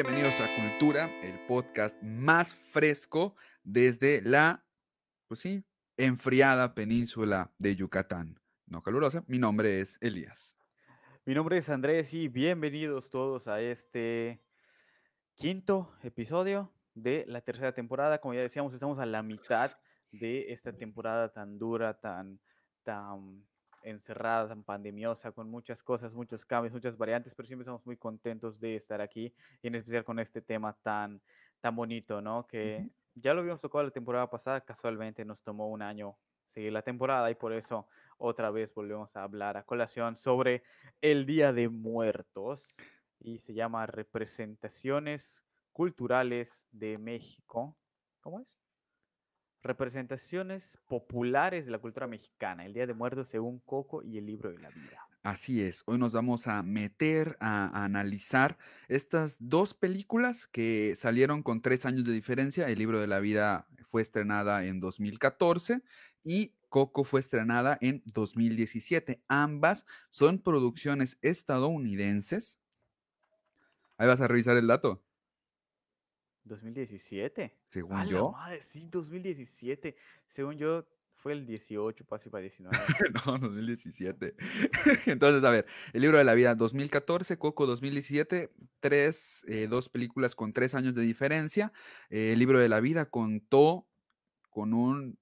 Bienvenidos a Cultura, el podcast más fresco desde la, pues sí, enfriada península de Yucatán. No calurosa, mi nombre es Elías. Mi nombre es Andrés y bienvenidos todos a este quinto episodio de la tercera temporada. Como ya decíamos, estamos a la mitad de esta temporada tan dura, tan, tan encerrada, tan pandemiosa, con muchas cosas, muchos cambios, muchas variantes, pero siempre estamos muy contentos de estar aquí y en especial con este tema tan, tan bonito, ¿no? Que ya lo habíamos tocado la temporada pasada, casualmente nos tomó un año seguir la temporada y por eso otra vez volvemos a hablar a colación sobre el Día de Muertos y se llama Representaciones Culturales de México. ¿Cómo es? Representaciones populares de la cultura mexicana, el Día de Muertos según Coco y el libro de la vida. Así es, hoy nos vamos a meter a, a analizar estas dos películas que salieron con tres años de diferencia. El libro de la vida fue estrenada en 2014 y Coco fue estrenada en 2017. Ambas son producciones estadounidenses. Ahí vas a revisar el dato. 2017. Según ¡A la yo. madre! Sí, 2017. Según yo, fue el 18, casi para 19. No, 2017. Entonces, a ver, el libro de la vida 2014, Coco 2017, tres, eh, dos películas con tres años de diferencia. Eh, el libro de la vida contó con un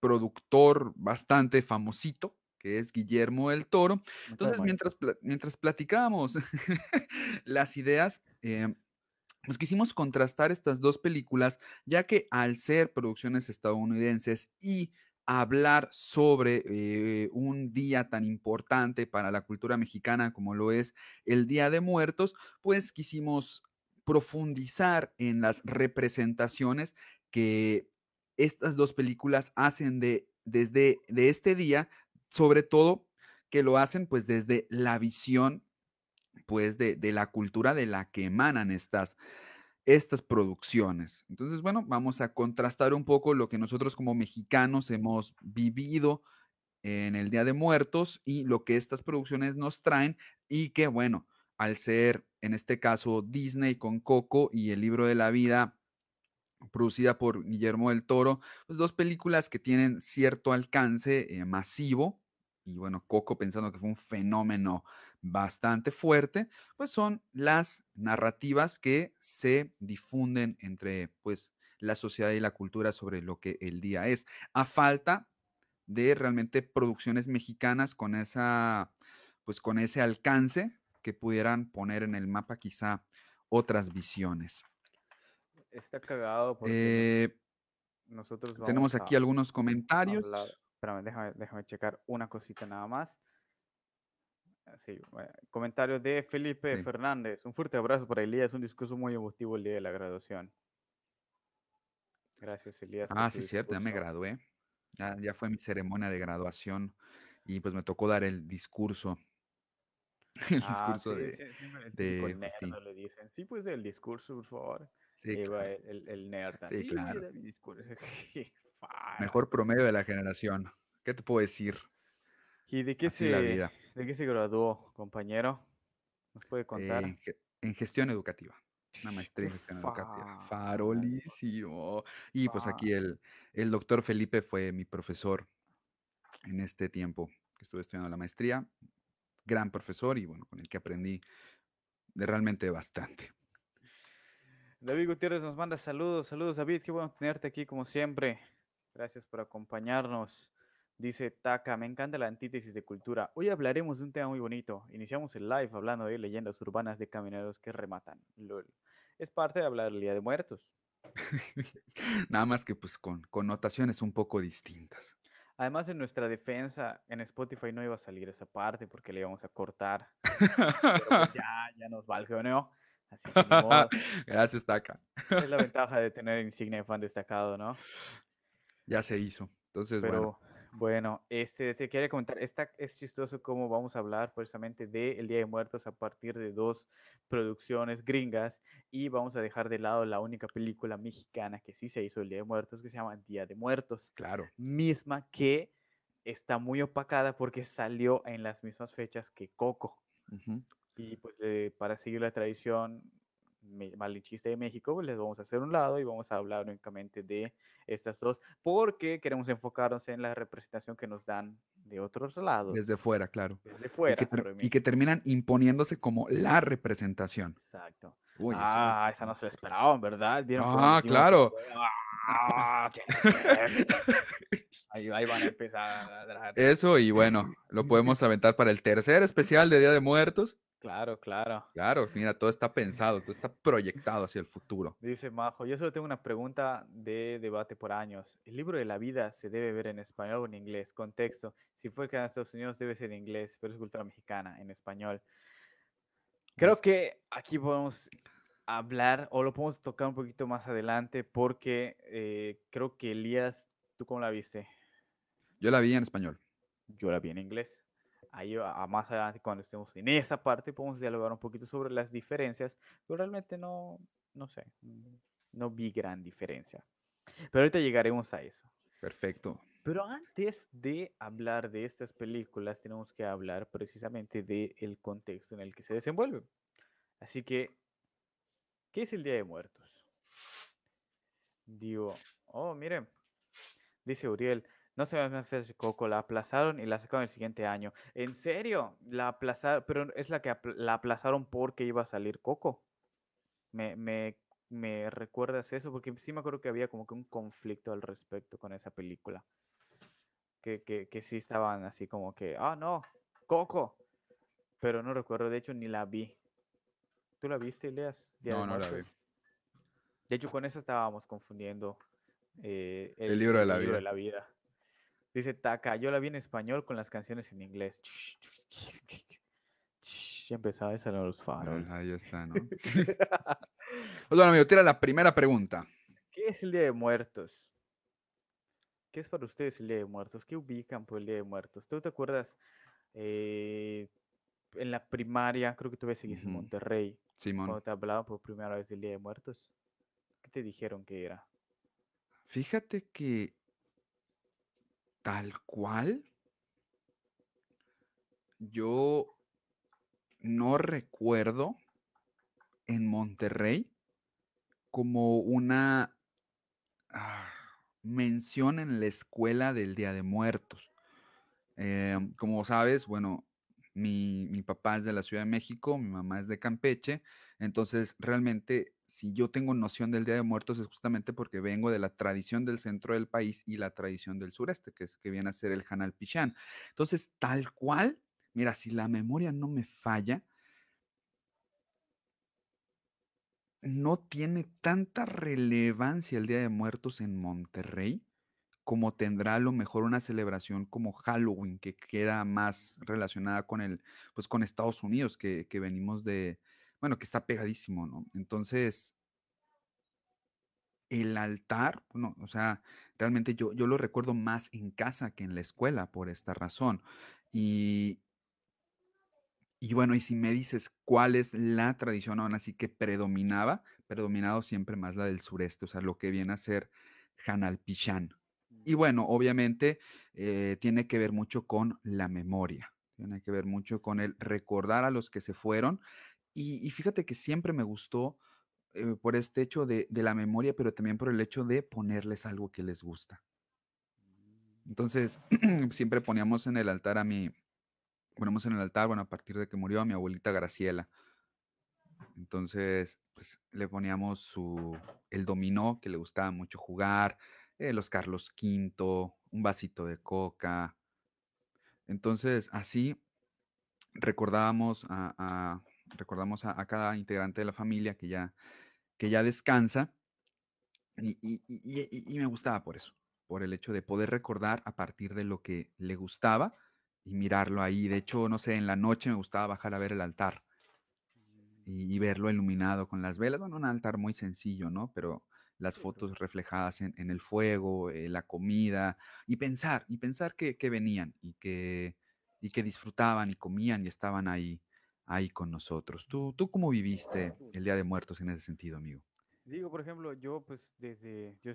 productor bastante famosito, que es Guillermo del Toro. Entonces, mientras, mientras platicábamos las ideas, eh, pues quisimos contrastar estas dos películas, ya que al ser producciones estadounidenses y hablar sobre eh, un día tan importante para la cultura mexicana como lo es el Día de Muertos, pues quisimos profundizar en las representaciones que estas dos películas hacen de, desde de este día, sobre todo que lo hacen pues desde la visión pues de, de la cultura de la que emanan estas, estas producciones. Entonces, bueno, vamos a contrastar un poco lo que nosotros como mexicanos hemos vivido en el Día de Muertos y lo que estas producciones nos traen y que, bueno, al ser en este caso Disney con Coco y el libro de la vida producida por Guillermo del Toro, pues dos películas que tienen cierto alcance eh, masivo y bueno, Coco pensando que fue un fenómeno bastante fuerte, pues son las narrativas que se difunden entre pues la sociedad y la cultura sobre lo que el día es, a falta de realmente producciones mexicanas con esa pues con ese alcance que pudieran poner en el mapa quizá otras visiones. está cagado porque Eh, nosotros vamos tenemos aquí a algunos comentarios. hablar. Espérame, déjame, déjame checar una cosita nada más. Sí, bueno, comentarios de Felipe Sí. Fernández. Un fuerte abrazo para Elías, un discurso muy emotivo el día de la graduación. Gracias, Elías. Ah, sí, cierto, ya me gradué. Ya, ya fue mi ceremonia de graduación y pues me tocó dar el discurso. El Ah, discurso sí, de, sí, de, pues, nerd le dicen. Sí, pues el discurso, por favor. sí, claro, el, el, nerd. sí, claro. Mejor promedio de la generación. ¿Qué te puedo decir? ¿Y de qué Así se, de qué se graduó, compañero? ¿Nos puede contar? en, ge- en gestión educativa. Una maestría en gestión educativa. Farolísimo. Y pues aquí el, el doctor Felipe fue mi profesor en este tiempo que estuve estudiando la maestría. Gran profesor y bueno, con el que aprendí de realmente bastante. David Gutiérrez nos manda saludos. Saludos, David. Qué bueno tenerte aquí como siempre. Gracias por acompañarnos. Dice Taka, me encanta la antítesis de cultura. Hoy hablaremos de un tema muy bonito. Iniciamos el live hablando de leyendas urbanas de camioneros que rematan. LOL. Es parte de hablar del Día de Muertos. Nada más que pues con connotaciones un poco distintas. Además, en nuestra defensa, en Spotify no iba a salir esa parte porque le íbamos a cortar. Pero pues ya, ya nos valgeó, Así que modo. Gracias, Taka. Es la ventaja de tener insignia de fan destacado, ¿no? Ya se hizo. Entonces, Pero bueno, este te quería comentar, está, es chistoso cómo vamos a hablar precisamente de El Día de Muertos a partir de dos producciones gringas y vamos a dejar de lado la única película mexicana que sí se hizo El Día de Muertos que se llama Día de Muertos, claro. misma que está muy opacada porque salió en las mismas fechas que Coco. Y pues eh, para seguir la tradición, malinchista de México, les vamos a hacer un lado y vamos a hablar únicamente de estas dos, porque queremos enfocarnos en la representación que nos dan de otros lados, Desde fuera, claro. desde Y fuera. que, y que terminan imponiéndose como la representación. Exacto. Uy, ah, esa no se lo esperaban, ¿verdad? ¿Vieron cómo Ah, claro. Ah, ahí, ahí van a empezar a. Eso, y bueno, lo podemos aventar para el tercer especial de Día de Muertos. Claro, claro. Claro, mira, todo está pensado, todo está proyectado hacia el futuro. Dice Majo, yo solo tengo una pregunta de debate por años. ¿El libro de la vida se debe ver en español o en inglés? Contexto, si fue que en Estados Unidos debe ser en inglés, pero es cultura mexicana, en español. Creo que aquí podemos hablar o lo podemos tocar un poquito más adelante porque eh, creo que Elías, ¿tú cómo la viste? Yo la vi en español. Yo la vi en inglés. Ahí a, más adelante, cuando estemos en esa parte, podemos dialogar un poquito sobre las diferencias, pero realmente no, no sé, no vi gran diferencia. Pero ahorita llegaremos a eso. Perfecto. Pero antes de hablar de estas películas, tenemos que hablar precisamente del contexto en el que se desenvuelven. Así que, ¿qué es el Día de Muertos? Digo, oh, miren, dice Uriel, no se me hace Coco, la aplazaron y la sacaron el siguiente año. ¿En serio? La aplazaron, pero es la que apl- la aplazaron porque iba a salir Coco. Me, me, me recuerdas eso, porque sí me acuerdo que había como que un conflicto al respecto con esa película. Que, que, que sí estaban así como que, ah, no, Coco. Pero no recuerdo, de hecho ni la vi. ¿Tú la viste, de No, no la vi. De hecho, con eso estábamos confundiendo eh, El libro de la libro vida. de la vida. Dice Taka, yo la vi en español con las canciones en inglés. Ya empezaba a salir los faros. Ah, Ahí está, ¿no? Pues bueno, amigo, tira la primera pregunta. ¿Qué es el Día de Muertos? ¿Qué es para ustedes el Día de Muertos? ¿Qué ubican por el Día de Muertos? ¿Tú te acuerdas eh, en la primaria, creo que tú seguiste en Ujú. Monterrey, Simón. cuando te hablaban por primera vez del Día de Muertos? ¿Qué te dijeron que era? Fíjate que tal cual, yo no recuerdo en Monterrey como una ah, mención en la escuela del Día de Muertos. Eh, como sabes, bueno, mi, mi papá es de la Ciudad de México, mi mamá es de Campeche, entonces realmente si yo tengo noción del Día de Muertos es justamente porque vengo de la tradición del centro del país y la tradición del sureste, que es que viene a ser el Hanal Pichán. Entonces, tal cual, mira, si la memoria no me falla, no tiene tanta relevancia el Día de Muertos en Monterrey como tendrá a lo mejor una celebración como Halloween, que queda más relacionada con el, pues con Estados Unidos, que, que venimos de, bueno, que está pegadísimo, ¿no? Entonces, el altar, no, o sea, realmente yo, yo lo recuerdo más en casa que en la escuela por esta razón. Y, y bueno, y si me dices cuál es la tradición aún así que predominaba, predominado siempre más la del sureste, o sea, lo que viene a ser Hanalpichán. Y bueno, obviamente eh, tiene que ver mucho con la memoria, tiene que ver mucho con el recordar a los que se fueron. Y, y fíjate que siempre me gustó eh, por este hecho de, de la memoria, pero también por el hecho de ponerles algo que les gusta. Entonces, siempre poníamos en el altar a mi, ponemos en el altar, bueno, a partir de que murió a mi abuelita Graciela. Entonces, pues le poníamos su, el dominó, que le gustaba mucho jugar, eh, los Carlos V, un vasito de coca. Entonces, así recordábamos a, a- recordamos a, a cada integrante de la familia que ya, que ya descansa. Y, y- y- y- y me gustaba por eso, por el hecho de poder recordar a partir de lo que le gustaba y mirarlo ahí. De hecho, no sé, en la noche me gustaba bajar a ver el altar y, y verlo iluminado con las velas. Bueno, un altar muy sencillo, ¿no? Pero las fotos reflejadas en, en el fuego, eh, la comida, y pensar, y pensar que, que venían y que, y que disfrutaban y comían y estaban ahí, ahí con nosotros. ¿Tú, ¿Tú cómo viviste el Día de Muertos en ese sentido, amigo? Digo, por ejemplo, yo pues desde, yo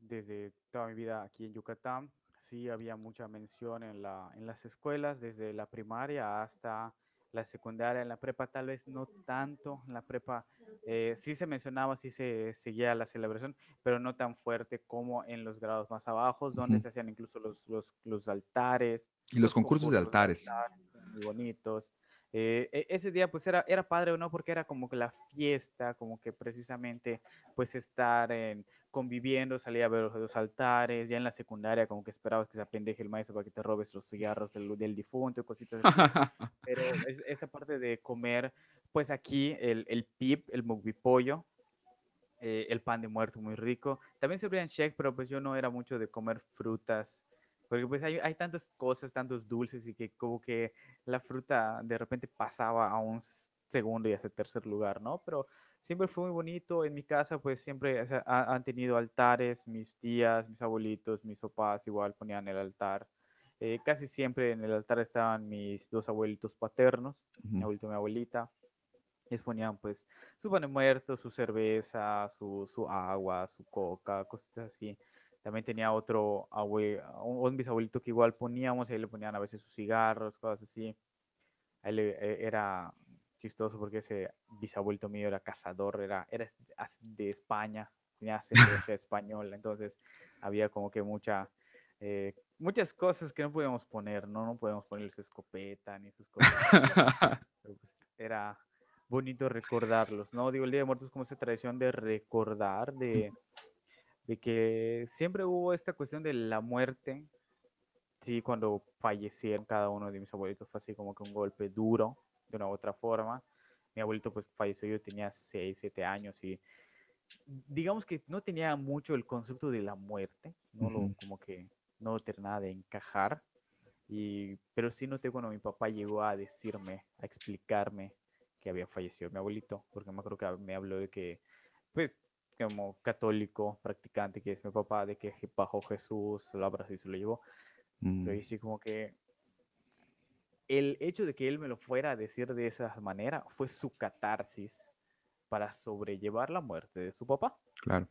desde toda mi vida aquí en Yucatán, sí había mucha mención en la, en las escuelas, desde la primaria hasta la secundaria, en la prepa tal vez no tanto, en la prepa eh, sí se mencionaba, sí se seguía la celebración, pero no tan fuerte como en los grados más abajo, donde se hacían incluso los, los, los altares. Y los, concursos, de altares. Muy bonitos. Eh, e, ese día pues era, era padre, ¿no? Porque era como que la fiesta, como que precisamente pues estar en, conviviendo, salía a ver los, altares, ya en la secundaria como que esperabas que se apendeje el maestro para que te robes los cigarros del, del difunto, cositas así. Pero esa parte de comer, pues aquí el, el pip, el pollo, eh, el pan de muerto muy rico. También se servían check, pero pues yo no era mucho de comer frutas porque pues hay, hay tantas cosas, tantos dulces y que como que la fruta de repente pasaba a un segundo y a tercer lugar, ¿no? Pero siempre fue muy bonito. En mi casa, pues siempre han tenido altares, mis tías, mis abuelitos, mis papás igual ponían el altar. Eh, casi siempre en el altar estaban mis dos abuelitos paternos, mi abuelito y mi abuelita. Ellos ponían pues su pan de muerto, su cerveza, su, su agua, su coca, cosas así. También tenía otro abuelo, un, bisabuelito que igual poníamos, ahí le ponían a veces sus cigarros, cosas así. Ahí e, era chistoso porque ese bisabuelito mío era cazador, era, era de España, tenía ascendencia española, entonces había como que mucha, eh, muchas cosas que no podíamos poner, ¿no? No podíamos poner su escopeta ni sus cosas. Pero pues era bonito recordarlos, ¿no? Digo, el Día de Muertos como esa tradición de recordar, de de que siempre hubo esta cuestión de la muerte. Sí, cuando fallecieron cada uno de mis abuelitos fue así como que un golpe duro, de una u otra forma. Mi abuelito pues falleció, yo tenía 6, 7 años y digamos que no tenía mucho el concepto de la muerte, no lo, como que no terminaba de encajar. Y, pero sí noté cuando mi papá llegó a decirme, a explicarme que había fallecido mi abuelito, porque me acuerdo que me habló de que, pues, como católico practicante que es mi papá, de que bajó Jesús, lo abrazó y se lo llevó. Pero mm. sí como que el hecho de que él me lo fuera a decir de esa manera fue su catarsis para sobrellevar la muerte de su papá. Claro.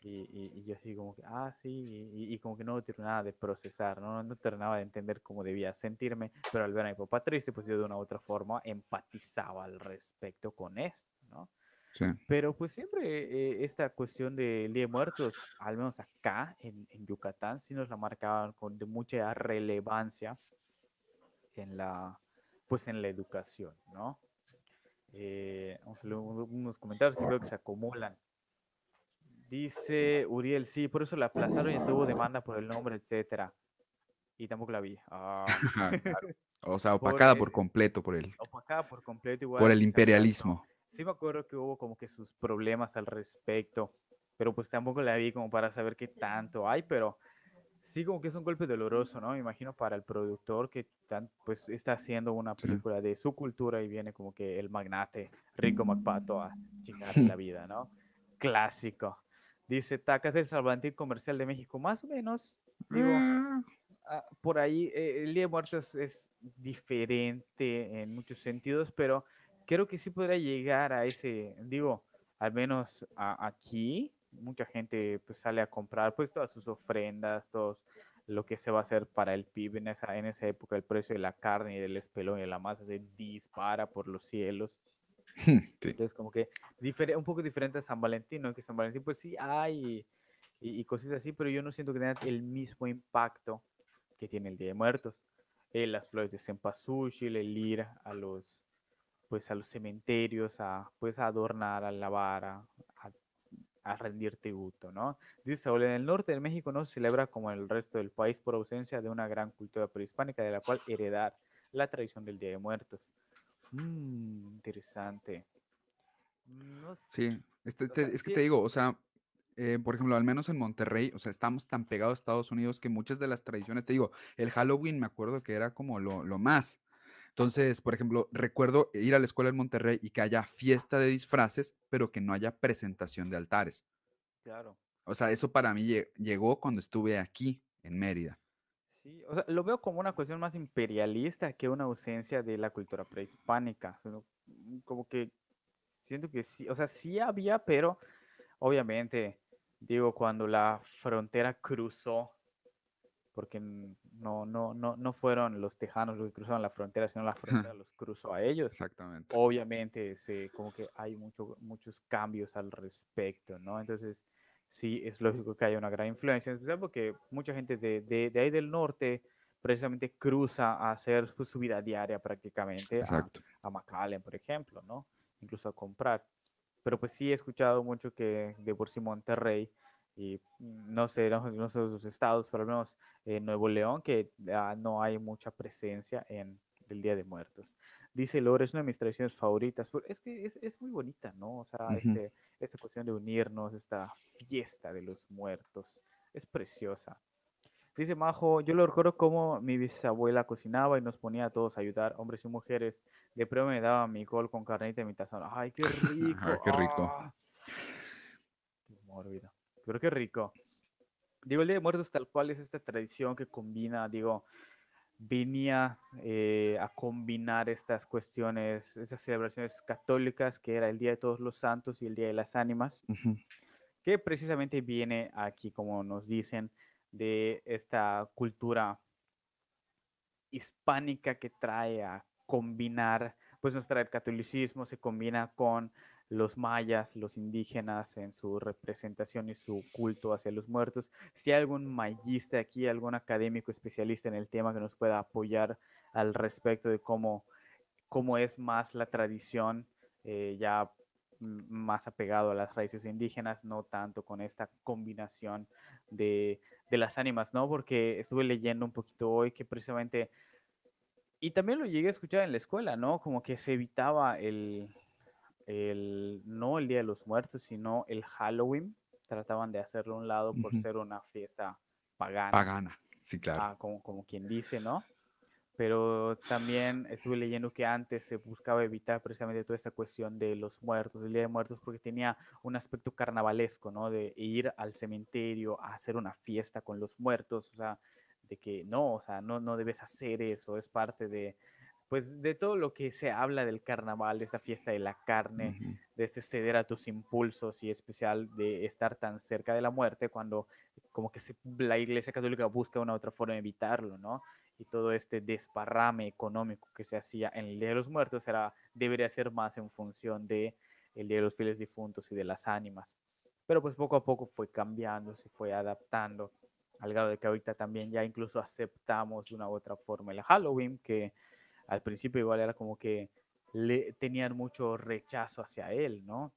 Y, y, yo así como que, ah, sí, y, como que no terminaba de procesar, ¿no? no terminaba de entender cómo debía sentirme, pero al ver a mi papá triste, pues yo de una u otra forma empatizaba al respecto con esto, ¿no? Pero pues siempre eh, esta cuestión del Día de Muertos, al menos acá en, Yucatán, sí nos la marcaban con de mucha relevancia en la, pues en la educación, ¿no? Eh, vamos a leer unos comentarios que creo que se acumulan. Dice Uriel, sí, por eso la aplazaron y hubo demanda por el nombre, etcétera. Y tampoco la vi. Ah. O sea, opacada por, completo por el. Opacada por completo igual. Por el imperialismo sí me acuerdo que hubo como que sus problemas al respecto, pero pues tampoco la vi como para saber qué tanto hay, pero sí como que es un golpe doloroso, ¿no? Me imagino para el productor que tan, pues está haciendo una película de su cultura y viene como que el magnate Rico MacPato a chingar la vida, ¿no? Clásico. Dice, Tacas el Salvantín Comercial de México, más o menos. Digo, mm. ah, por ahí eh, el Día de Muertos es diferente en muchos sentidos, pero creo que sí podría llegar a ese, digo, al menos aquí, mucha gente pues sale a comprar pues todas sus ofrendas, todo lo que se va a hacer para el PIB en esa, en esa época, el precio de la carne y del espelón y de la masa se dispara por los cielos. Entonces como que un poco diferente a San Valentín, ¿no? Que San Valentín pues sí hay y, y, cosas así, pero yo no siento que tenga el mismo impacto que tiene el Día de Muertos. Eh, las flores de cempasúchil, el ir a los pues a los cementerios, a pues a adornar, a lavar, a, a, rendir tributo, ¿no? Dice en el norte de México no se celebra como en el resto del país por ausencia de una gran cultura prehispánica de la cual heredar la tradición del Día de Muertos. Mmm, interesante. sí, este, es que te digo, o sea, eh, por ejemplo, al menos en Monterrey, o sea, estamos tan pegados a Estados Unidos que muchas de las tradiciones, te digo, el Halloween me acuerdo que era como lo, lo más, entonces, por ejemplo, recuerdo ir a la escuela en Monterrey y que haya fiesta de disfraces, pero que no haya presentación de altares. Claro. O sea, eso para mí llegó cuando estuve aquí, en Mérida. Sí, o sea, lo veo como una cuestión más imperialista que una ausencia de la cultura prehispánica. Mm, como que siento que sí, o sea, sí había, pero obviamente, digo, cuando la frontera cruzó, porque no, no, no, no fueron los tejanos los que cruzaron la frontera, sino la frontera los cruzó a ellos. Exactamente. Obviamente, se, como que hay mucho, muchos cambios al respecto, ¿no? Entonces, sí, es lógico que haya una gran influencia, en especial porque mucha gente de, de, de ahí del norte precisamente cruza a hacer pues, su vida diaria prácticamente a, a McAllen, por ejemplo, ¿no? Incluso a comprar. Pero pues sí he escuchado mucho que de por sí Monterrey y no sé, no, sé los estados, pero al menos en Nuevo León, que no hay mucha presencia en el Día de Muertos. Dice Lore, es una de mis tradiciones favoritas. Es que es, es muy bonita, ¿no? O sea, este, esta cuestión de unirnos, esta fiesta de los muertos, es preciosa. Dice Majo, yo lo recuerdo como mi bisabuela cocinaba y nos ponía a todos a ayudar, hombres y mujeres. De prueba me daba mi gol con carnita y mi tazón. ¡Ay, qué rico! ¡Qué rico! ¡Ah! Mórbido. Pero qué rico. Digo, el Día de Muertos tal cual es esta tradición que combina, digo, venía eh, a combinar estas cuestiones, esas celebraciones católicas, que era el Día de Todos los Santos y el Día de las Ánimas, que precisamente viene aquí, como nos dicen, de esta cultura hispánica que trae a combinar, pues nuestra catolicismo se combina con los mayas, los indígenas en su representación y su culto hacia los muertos. Si hay algún mayista aquí, algún académico especialista en el tema que nos pueda apoyar al respecto de cómo, cómo es más la tradición eh, ya más apegado a las raíces indígenas, no tanto con esta combinación de, de las ánimas, ¿no? Porque estuve leyendo un poquito hoy que precisamente, y también lo llegué a escuchar en la escuela, ¿no? Como que se evitaba el, el no el Día de los Muertos, sino el Halloween. Trataban de hacerlo a un lado por ser una fiesta pagana. Pagana, sí, claro. Ah, como, como quien dice, ¿no? Pero también estuve leyendo que antes se buscaba evitar precisamente toda esa cuestión de los muertos, el Día de Muertos, porque tenía un aspecto carnavalesco, ¿no? De ir al cementerio a hacer una fiesta con los muertos, o sea, de que no, o sea, no, no debes hacer eso, es parte de, pues de todo lo que se habla del carnaval, de esta fiesta de la carne, de ese ceder a tus impulsos y especial de estar tan cerca de la muerte cuando como que se, la Iglesia Católica busca una otra forma de evitarlo, ¿no? Y todo este desparrame económico que se hacía en el Día de los Muertos era, debería ser más en función de el Día de los Fieles Difuntos y de las ánimas. Pero pues poco a poco fue cambiando, se fue adaptando, al grado de que ahorita también ya incluso aceptamos de una u otra forma el Halloween, que al principio igual era como que le tenían mucho rechazo hacia él, ¿no?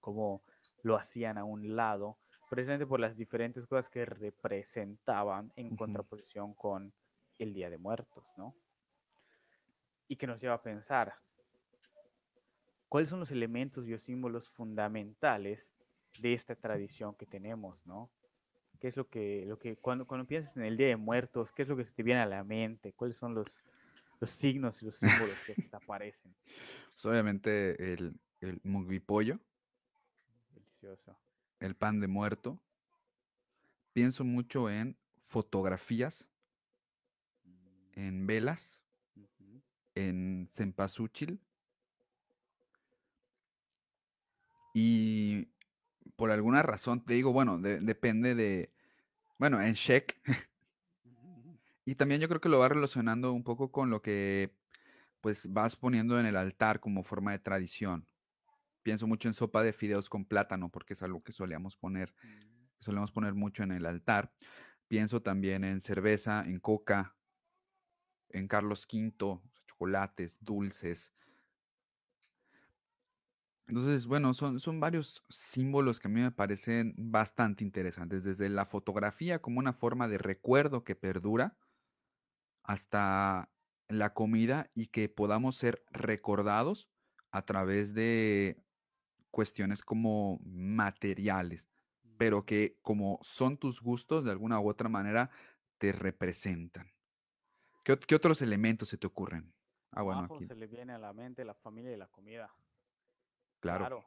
Como lo hacían a un lado, precisamente por las diferentes cosas que representaban en contraposición con el Día de Muertos, ¿no? Y que nos lleva a pensar, ¿cuáles son los elementos y símbolos fundamentales de esta tradición que tenemos, ¿no? ¿Qué es lo que, lo que cuando, cuando piensas en el Día de Muertos, qué es lo que se te viene a la mente? ¿Cuáles son los, los signos y los símbolos que te aparecen. Pues obviamente el, el pollo. Delicioso. El pan de muerto. Pienso mucho en fotografías, en velas, en cempasúchil. Y por alguna razón, te digo, bueno, depende de, bueno, en Sheck, Y también yo creo que lo va relacionando un poco con lo que pues vas poniendo en el altar como forma de tradición. Pienso mucho en sopa de fideos con plátano, porque es algo que solíamos poner, mm. solemos poner mucho en el altar. Pienso también en cerveza, en coca, en Carlos V, chocolates, dulces. Entonces, bueno, son, son varios símbolos que a mí me parecen bastante interesantes, desde la fotografía como una forma de recuerdo que perdura, hasta la comida y que podamos ser recordados a través de cuestiones como materiales, pero que como son tus gustos, de alguna u otra manera, te representan. ¿Qué, otros elementos se te ocurren? Ah, bueno, aquí. se le viene a la mente la familia y la comida. Claro.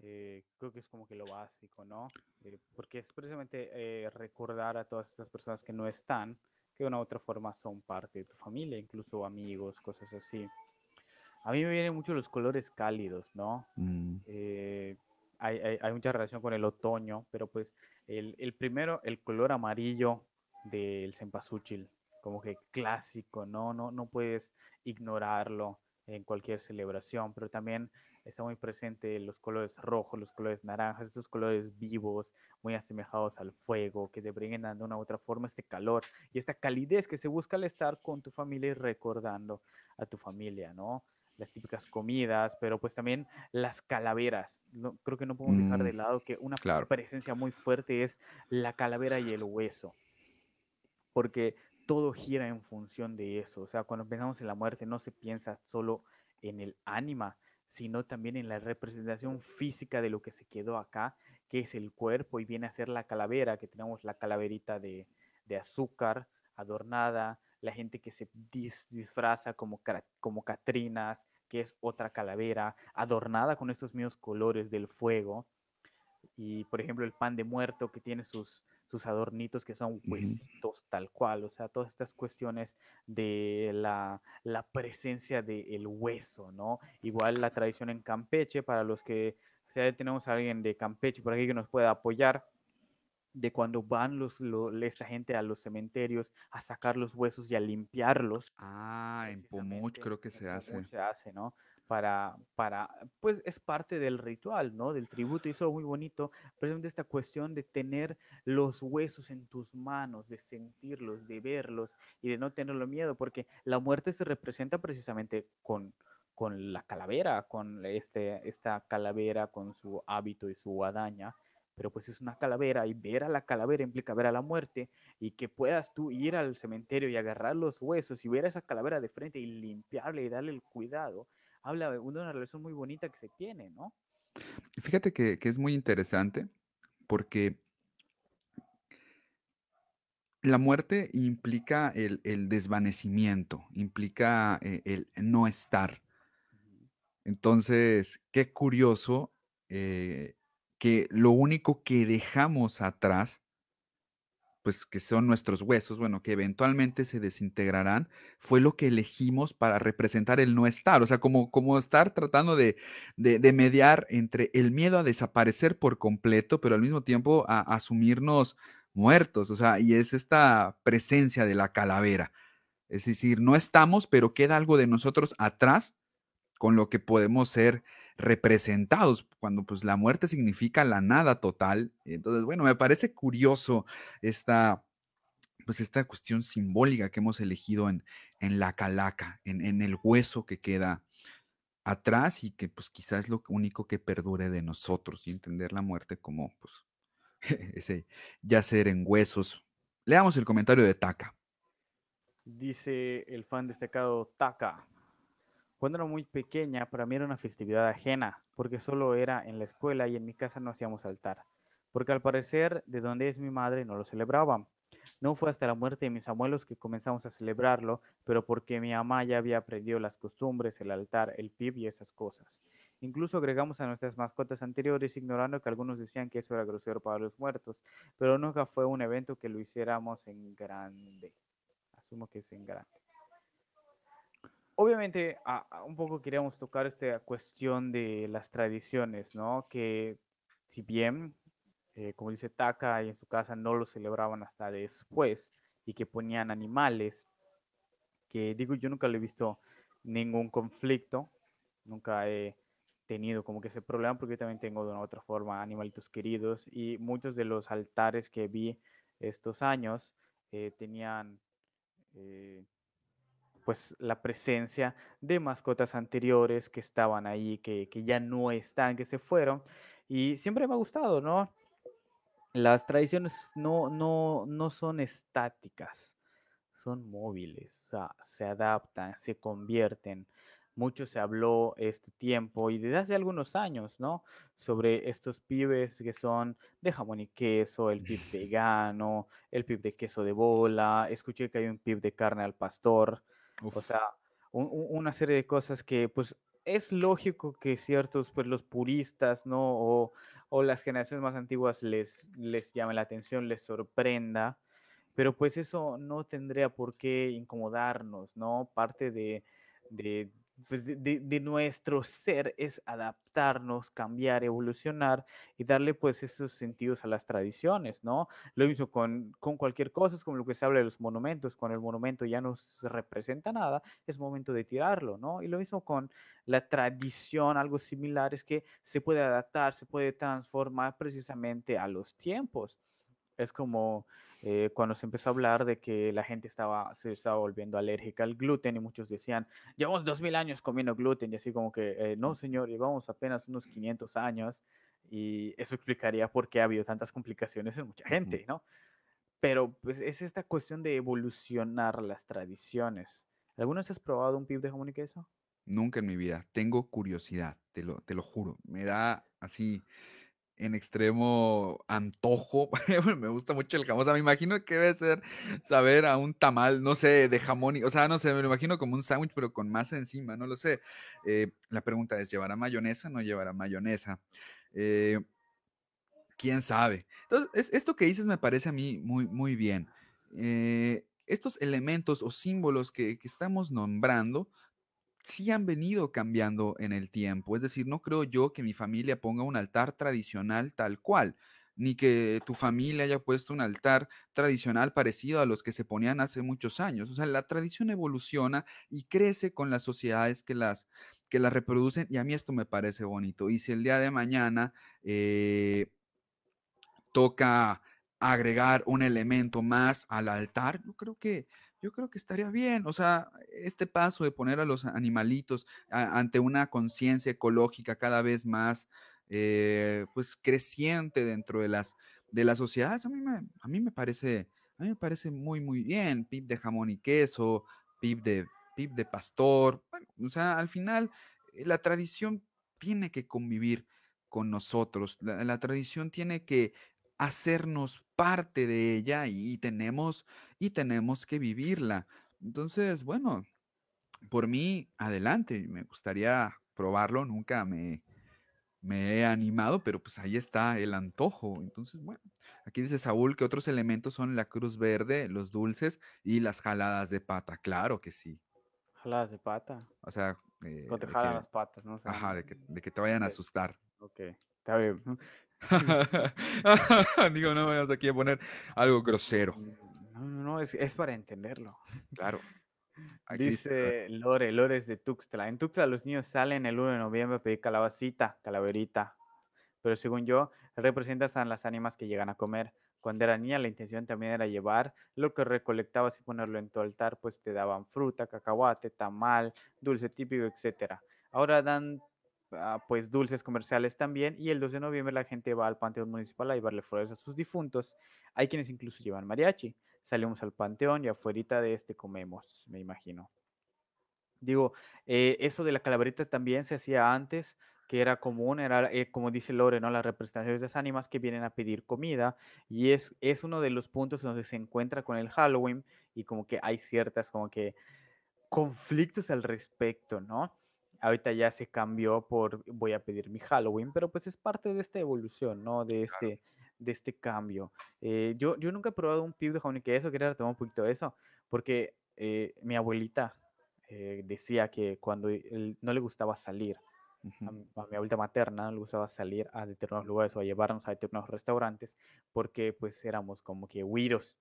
Eh, creo que es como que lo básico, ¿no? Eh, porque es precisamente eh, recordar a todas estas personas que no están, que de una u otra forma son parte de tu familia, incluso amigos, cosas así. A mí me vienen mucho los colores cálidos, ¿no? Mm. Eh, hay, hay, hay, mucha relación con el otoño, pero pues el, el, primero, el color amarillo, del cempasúchil, como que clásico, ¿no? No, no puedes ignorarlo en cualquier celebración, pero también está muy presente los colores rojos, los colores naranjas, estos colores vivos, muy asemejados al fuego, que te brindan de una u otra forma este calor y esta calidez que se busca al estar con tu familia y recordando a tu familia, ¿no? Las típicas comidas, pero pues también las calaveras. No, creo que no podemos dejar de Mm, lado que una claro. presencia muy fuerte es la calavera y el hueso porque todo gira en función de eso. O sea, cuando pensamos en la muerte no se piensa solo en el ánima, sino también en la representación física de lo que se quedó acá, que es el cuerpo, y viene a ser la calavera, que tenemos la calaverita de, de azúcar adornada, la gente que se dis, disfraza como, como Catrinas, que es otra calavera, adornada con estos mismos colores del fuego. Y por ejemplo, el pan de muerto que tiene sus, sus adornitos que son huesitos uh -huh. tal cual, o sea, todas estas cuestiones de la, la presencia del el hueso, ¿no? Igual la tradición en Campeche, para los que, o sea, tenemos a alguien de Campeche por aquí que nos pueda apoyar, de cuando van los, lo, esta gente a los cementerios a sacar los huesos y a limpiarlos. Ah, en Pomuch creo que se hace. se hace, ¿no? Para, para, pues es parte del ritual, ¿no? Del tributo, y eso es muy bonito, precisamente esta cuestión de tener los huesos en tus manos, de sentirlos, de verlos y de no tenerlo miedo, porque la muerte se representa precisamente con, con la calavera, con este, esta calavera, con su hábito y su guadaña, pero pues es una calavera y ver a la calavera implica ver a la muerte y que puedas tú ir al cementerio y agarrar los huesos y ver a esa calavera de frente y limpiarle y darle el cuidado, habla de una relación muy bonita que se tiene, ¿no? Fíjate que, que es muy interesante porque la muerte implica el, el desvanecimiento, implica eh, el no estar. Entonces, qué curioso eh, que lo único que dejamos atrás, pues que son nuestros huesos, bueno, que eventualmente se desintegrarán, fue lo que elegimos para representar el no estar, o sea, como, como estar tratando de, de, mediar entre el miedo a desaparecer por completo, pero al mismo tiempo a, a asumirnos muertos, o sea, y es esta presencia de la calavera. Es decir, no estamos, pero queda algo de nosotros atrás con lo que podemos ser representados, cuando pues la muerte significa la nada total. Entonces, bueno, me parece curioso esta, pues esta cuestión simbólica que hemos elegido en, en la calaca, en, en, el hueso que queda atrás y que pues quizás es lo único que perdure de nosotros y entender la muerte como pues ese yacer en huesos. Leamos el comentario de Taka. Dice el fan destacado Taka. Cuando era muy pequeña, para mí era una festividad ajena, porque solo era en la escuela y en mi casa no hacíamos altar, porque al parecer de donde es mi madre no lo celebraban. No fue hasta la muerte de mis abuelos que comenzamos a celebrarlo, pero porque mi mamá ya había aprendido las costumbres, el altar, el pib y esas cosas. Incluso agregamos a nuestras mascotas anteriores, ignorando que algunos decían que eso era grosero para los muertos, pero nunca fue un evento que lo hiciéramos en grande. Asumo que es en grande obviamente un poco queríamos tocar esta cuestión de las tradiciones, ¿no? Que si bien, eh, como dice Taka, y en su casa no lo celebraban hasta después y que ponían animales, que digo, yo nunca le he visto ningún conflicto, nunca he tenido como que ese problema porque yo también tengo de una u otra forma animalitos queridos y muchos de los altares que vi estos años eh, tenían eh, pues la presencia de mascotas anteriores que estaban ahí, que, que, ya no están, que se fueron. Y siempre me ha gustado, ¿no? Las tradiciones no, no, no son estáticas, son móviles, o sea, se adaptan, se convierten. Mucho se habló este tiempo y desde hace algunos años, ¿no? Sobre estos pibes que son de jamón y queso, el pib vegano, el pib de queso de bola. Escuché que hay un pib de carne al pastor. Uf. O sea, un, una serie de cosas que pues es lógico que ciertos, pues los puristas, ¿no? O, o las generaciones más antiguas les, les llame la atención, les sorprenda, pero pues eso no tendría por qué incomodarnos, ¿no? Parte de, de pues de, de, de, nuestro ser es adaptarnos, cambiar, evolucionar y darle pues esos sentidos a las tradiciones, ¿no? Lo mismo con, con cualquier cosa, es como lo que se habla de los monumentos, cuando el monumento ya no representa nada, es momento de tirarlo, ¿no? Y lo mismo con la tradición, algo similar, es que se puede adaptar, se puede transformar precisamente a los tiempos. Es como eh, cuando se empezó a hablar de que la gente estaba, se estaba volviendo alérgica al gluten y muchos decían, llevamos dos mil años comiendo gluten y así como que, eh, no señor, llevamos apenas unos 500 años y eso explicaría por qué ha habido tantas complicaciones en mucha gente, ¿no? Pero pues es esta cuestión de evolucionar las tradiciones. ¿Alguna vez has probado un pib de jamón y queso? Nunca en mi vida. Tengo curiosidad, te lo, te lo juro. Me da así en extremo antojo. me gusta mucho el jamón. O sea, me imagino que debe ser saber a un tamal, no sé, de jamón. o sea, no sé, me lo imagino como un sándwich, pero con masa encima, no lo sé. Eh, la pregunta es, ¿llevará mayonesa? ¿No llevará mayonesa? Eh, ¿Quién sabe? Entonces, esto que dices me parece a mí muy, muy bien. Eh, estos elementos o símbolos que, que estamos nombrando sí han venido cambiando en el tiempo. Es decir, no creo yo que mi familia ponga un altar tradicional tal cual, ni que tu familia haya puesto un altar tradicional parecido a los que se ponían hace muchos años. O sea, la tradición evoluciona y crece con las sociedades que las, que las reproducen y a mí esto me parece bonito. Y si el día de mañana eh, toca agregar un elemento más al altar, yo creo que yo creo que estaría bien. O sea, este paso de poner a los animalitos ante una conciencia ecológica cada vez más, eh, pues, creciente dentro de las, de las sociedades, a mí, me, a mí me parece, a mí me parece muy, muy bien. Pip de jamón y queso, pip de, pip de pastor. Bueno, o sea, al final, eh, la tradición tiene que convivir con nosotros. la tradición tiene que hacernos parte de ella y tenemos, y tenemos que vivirla. Entonces, bueno, por mí, adelante, me gustaría probarlo, nunca me, me he animado, pero pues ahí está el antojo. Entonces, bueno, aquí dice Saúl que otros elementos son la cruz verde, los dulces y las jaladas de pata. Claro que sí. Jaladas de pata. O sea, eh, te jalan las patas, ¿no? ajá, de que, de que, te vayan a asustar. Ok, está bien. Digo, no vamos aquí a poner algo grosero. No, no, no, es, es para entenderlo. Claro. dice Lore, Lore es de Tuxtla. En Tuxtla los niños salen el 1 de noviembre a pedir calabacita, calaverita. Pero según yo, representas a las ánimas que llegan a comer. Cuando era niña, la intención también era llevar lo que recolectabas y ponerlo en tu altar, pues te daban fruta, cacahuate, tamal, dulce típico, etc. Ahora dan pues dulces comerciales también. Y el 2 de noviembre la gente va al Panteón Municipal a llevarle flores a sus difuntos. Hay quienes incluso llevan mariachi. Salimos al Panteón y afuera de este comemos, me imagino. Digo, eh, eso de la calaverita también se hacía antes, que era común, era eh, como dice Lore, ¿no? Las representaciones de las ánimas que vienen a pedir comida y es, es uno de los puntos donde se encuentra con el Halloween y como que hay ciertas como que conflictos al respecto, ¿no? Ahorita ya se cambió por voy a pedir mi Halloween, pero pues es parte de esta evolución, ¿no? De este, de este cambio. Eh, yo, yo nunca he probado un pib de jamón y queso, quería retomar un poquito de eso, porque eh, mi abuelita eh, decía que cuando no le gustaba salir, a, mi abuelita materna no le gustaba salir a determinados lugares o a llevarnos a determinados restaurantes, porque pues éramos como que huiros,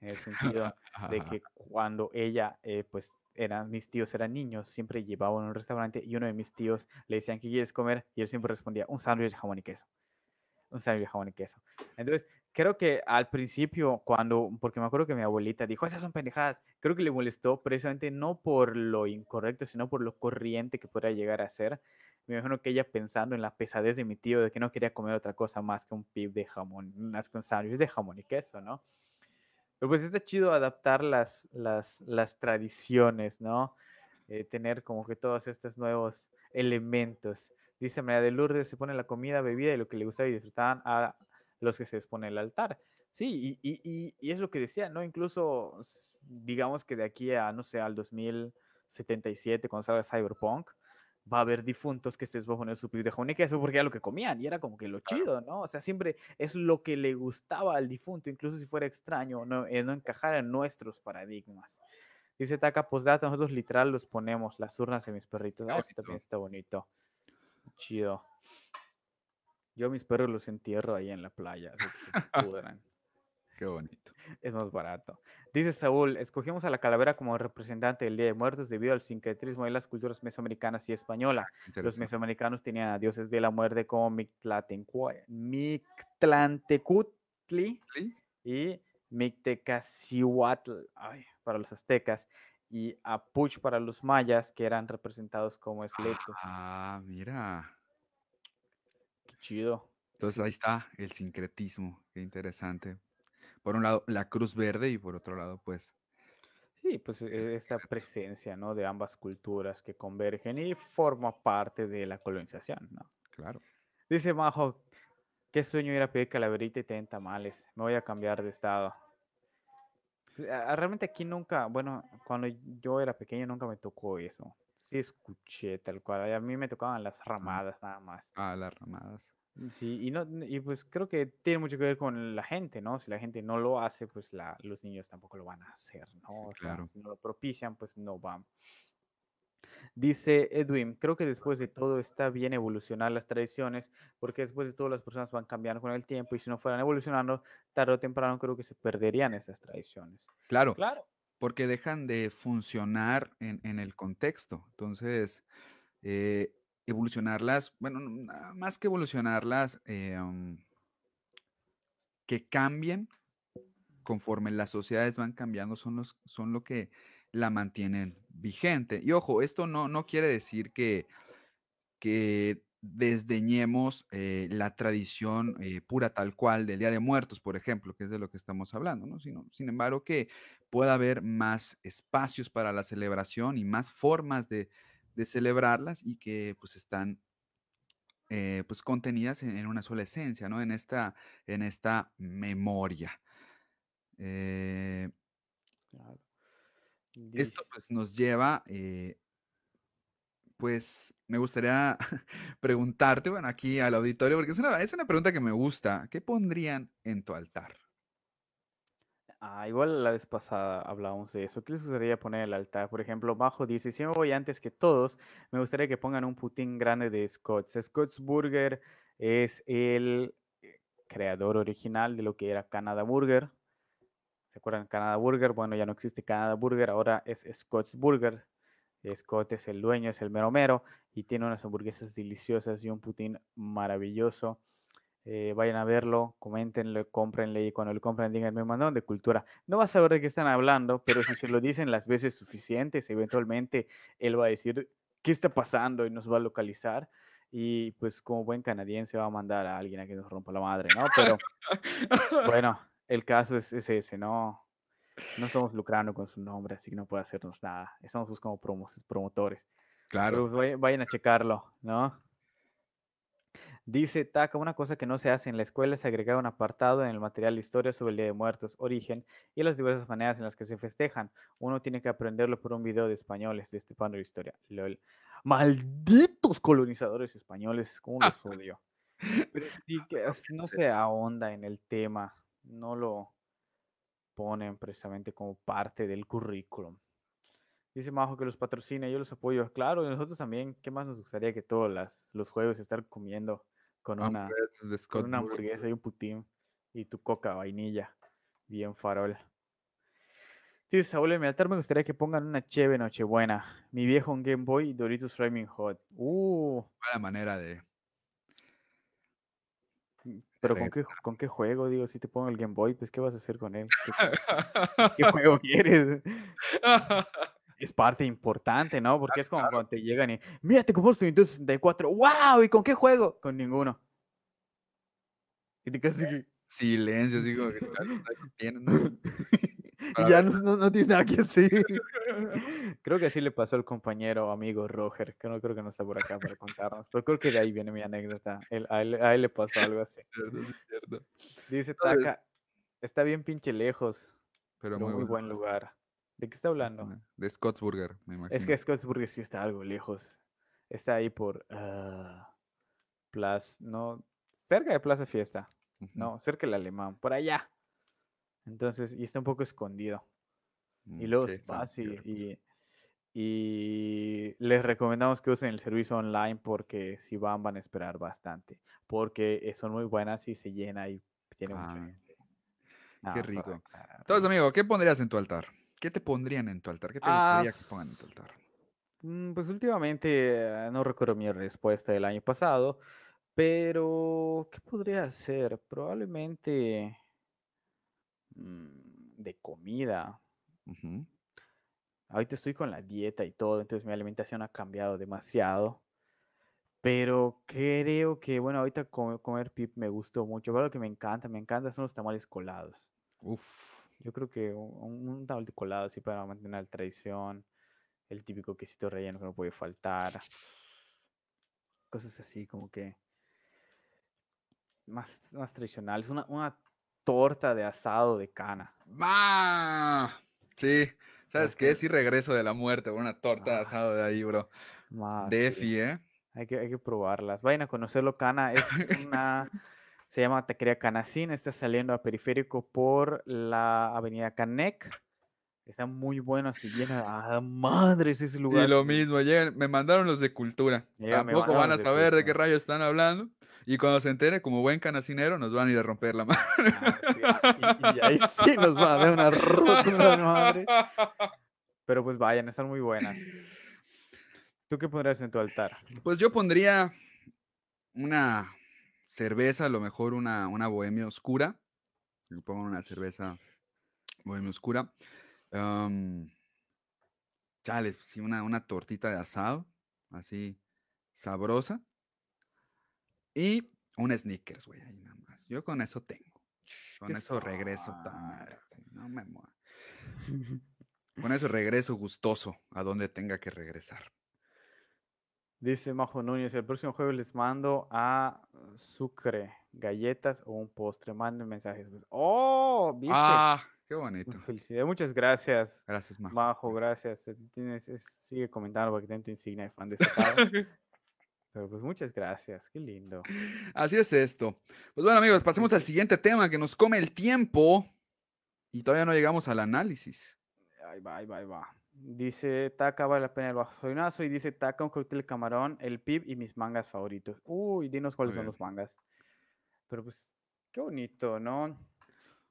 en el sentido de que cuando ella pues eran, mis tíos eran niños, siempre llevaban a un restaurante y uno de mis tíos le decían, ¿qué quieres comer? Y él siempre respondía, un sándwich de jamón y queso. Un sándwich de jamón y queso. Entonces, creo que al principio, cuando, porque me acuerdo que mi abuelita dijo, esas son pendejadas, creo que le molestó precisamente no por lo incorrecto, sino por lo corriente que podría llegar a ser. Me imagino que ella pensando en la pesadez de mi tío de que no quería comer otra cosa más que un pib de jamón, más que un sándwich de jamón y queso, ¿no? Pero pues está chido adaptar las, las, las tradiciones, ¿no? Eh, tener como que todos estos nuevos elementos. Dice María de Lourdes, se pone la comida, bebida y lo que le gustaba y disfrutaban a los que se expone el altar. Sí, y, y, y, es lo que decía, ¿no? Incluso, digamos que de aquí a, no sé, al 2077, cuando salga Cyberpunk, va a haber difuntos que se les va a poner su de jamón y queso porque era lo que comían y era como que lo chido, ¿no? O sea, siempre es lo que le gustaba al difunto, incluso si fuera extraño, no, eh, no encajar en nuestros paradigmas. Dice Taca, postdata, nosotros literal los ponemos, las urnas en mis perritos. Ah, eso también está bonito. Chido. Yo mis perros los entierro ahí en la playa. se pudran. Qué bonito. Es más barato. Dice Saúl, escogimos a la calavera como representante del Día de Muertos debido al sincretismo de las culturas mesoamericanas y española. Los Interesante. mesoamericanos tenían a dioses de la muerte como Mictlantecutli y Mictecacihuatl para los aztecas y Apuch para los mayas, que eran representados como esqueletos. Ah, mira. Qué chido. Entonces ahí está el sincretismo. Qué interesante. Por un lado, la cruz verde y por otro lado, pues, Sí, pues e- esta presencia, ¿no? De ambas culturas que convergen y forma parte de la colonización, ¿no? claro. Dice Majo, qué sueño ir a pedir calaverita y te den tamales. Me voy a cambiar de estado. Realmente aquí nunca, bueno, cuando yo era pequeño nunca me tocó eso. Sí escuché tal cual. A mí me tocaban las ramadas nada más. Ah, las ramadas. Sí, y, no, y pues creo que tiene mucho que ver con la gente, ¿no? Si la gente no lo hace, pues la, los niños tampoco lo van a hacer, ¿no? O sea, claro. si no lo propician, pues no van. Dice Edwin, creo que después de todo está bien evolucionar las tradiciones, porque después de todo las personas van cambiando con el tiempo y si no fueran evolucionando, tarde o temprano creo que se perderían esas tradiciones. Claro, Claro. porque dejan de funcionar en, en el contexto. Entonces, eh, evolucionarlas, bueno, más que evolucionarlas, um, que cambien conforme las sociedades van cambiando, son, los, son lo que la mantienen vigente. Y ojo, esto no, no quiere decir que, que desdeñemos eh, la tradición eh, pura tal cual del Día de Muertos, por ejemplo, que es de lo que estamos hablando, ¿no? Sino, sin embargo, que pueda haber más espacios para la celebración y más formas de, de celebrarlas y que pues están eh, pues contenidas en, en una sola esencia, ¿no? En esta, en esta memoria. Eh, claro. esto pues nos lleva, eh, pues me gustaría preguntarte, bueno, aquí al auditorio, porque es una, es una pregunta que me gusta. ¿Qué pondrían en tu altar? Ah, igual la vez pasada hablábamos de eso. ¿Qué les gustaría poner en el altar? Por ejemplo, Bajo dice, si me voy antes que todos, me gustaría que pongan un putín grande de Scott's. Scott's Burger es el eh, creador original de lo que era Canada Burger. ¿Se acuerdan Canada Burger? Bueno, ya no existe Canada Burger, ahora es Scott's Burger. Scott es el dueño, es el mero mero y tiene unas hamburguesas deliciosas y un putín maravilloso. Eh, vayan a verlo, coméntenlo, cómprenle y cuando lo compren díganme, mandaron de cultura. No vas a saber de qué están hablando, pero si se lo dicen las veces suficientes, eventualmente él va a decir qué está pasando y nos va a localizar. Y pues como buen canadiense va a mandar a alguien a que nos rompa la madre, ¿no? Pero bueno, el caso es, es ese, ¿no? No estamos lucrando con su nombre, así que no puede hacernos nada. Estamos pues como promos- promotores. Claro. Pero vay- vayan a checarlo, ¿no? Dice Taka, una cosa que no se hace en la escuela es agregar un apartado en el material de historia sobre el Día de Muertos, origen y las diversas maneras en las que se festejan. Uno tiene que aprenderlo por un video de españoles de Estefano de Historia. LOL. Malditos colonizadores españoles, cómo los odio. Pero sí que no se ahonda en el tema, no lo ponen precisamente como parte del currículum. Dice Majo que los patrocina, yo los apoyo. Claro, y nosotros también. ¿Qué más nos gustaría que todos las, los jueves estar comiendo con una, Scott una Burger. hamburguesa y un putín y tu coca vainilla? Bien farol. Dice Saúl, en mi altar me gustaría que pongan una cheve nochebuena. Mi viejo un Game Boy y Doritos Flaming Hot. Uh, Buena manera de. pero ¿con qué, ¿con qué juego? Digo, si te pongo el Game Boy, pues ¿qué vas a hacer con él? ¿Qué, qué juego quieres? es parte importante, ¿no? Porque es como cuando te llegan y, mira, te compraste Nintendo 64, ¡wow! ¿Y con qué juego? Con ninguno. Y te quedas así, Silencio, así ya no, no, no tienes nada que hacer. creo que así le pasó al compañero amigo Roger, que no creo que no está por acá para contarnos, pero creo que de ahí viene mi anécdota. Él- a, él, a él le pasó algo así. Cierto, sí es cierto. Dice Taka, está bien pinche lejos, Pero pero muy, buen lugar. ¿De qué está hablando? De Scottsburger, me imagino. Es que Scottsburg sí está algo lejos. Está ahí por ah, Plaza, no, cerca de Plaza Fiesta, no, cerca del Alemán, por allá. Entonces, y está un poco escondido. Y Mm, luego qué y, fácil. y, y les recomendamos que usen el servicio online porque si van, van a esperar bastante. Porque eh, son muy buenas y se llena y tiene mucha Ah, gente. qué Nada más para rico. Entonces, ¿no? amigo, ¿qué pondrías en tu altar? ¿Qué te pondrían en tu altar? ¿Qué te Ah, gustaría que pongan en tu altar? Mm, Pues últimamente eh, no recuerdo mi respuesta del año pasado, pero ¿qué podría hacer? Probablemente mm, de comida. Ahorita estoy con la dieta y todo, entonces mi alimentación ha cambiado demasiado. Pero creo que, bueno, ahorita co- comer pip me gustó mucho. Pero lo que me encanta, me encanta son los tamales colados. Uf. Yo creo que un, un tamal de colado así para mantener la tradición, el típico quesito relleno que no puede faltar. Cosas así como que más, más tradicionales. Una, una torta de asado de cana. ¡Ma! Sí, ¿sabes qué? Sí regreso de la muerte por una torta de Ah, asado de ahí, bro. Defi, ¿eh? Hay que, hay que probarlas. Vayan a conocerlo, Cana. Es una. Se llama Taquería Canacín. Está saliendo a periférico por la avenida Canec. Está muy bueno, así llena. ¡Ah, madres ese Y lugar! lo mismo, llegan, me mandaron los de cultura. Me Tampoco van a saber de qué rayos están hablando. Y cuando se entere, como buen canacinero, nos van a ir a romper la mano. Ah, sí, ah, y, y ahí sí nos va a dar una rota, madre. Pero pues vayan, están muy buenas. ¿Tú qué pondrías en tu altar? Pues yo pondría una cerveza, a lo mejor una, una bohemia oscura. Le pongo una cerveza bohemia oscura. Chale, sí, una, una tortita de asado, así sabrosa. Y un Snickers, güey, ahí nada más. Yo con eso tengo. Con eso regreso, madre, sí, no me muero. Con eso regreso gustoso a donde tenga que regresar. Dice Majo Núñez, el próximo jueves les mando a Sucre, galletas o un postre. Manden mensajes. pues. ¡Oh! ¿Viste? Ah, qué bonito. Felicidades. Muchas gracias, Gracias, Majo. Majo. Gracias. Tienes, es- sigue comentando porque tengo tu insignia de fan destacado. Pero pues muchas gracias. Qué lindo. Así es esto. Pues bueno, amigos, pasemos al siguiente tema que nos come el tiempo. Y todavía no llegamos al análisis. Ahí va, ahí va, ahí va. Dice Taca, vale la pena el bajonazo. Y dice Taca, un cóctel camarón, el pib y mis mangas favoritos. Uy, dinos cuáles son los mangas. Pero pues, qué bonito, ¿no?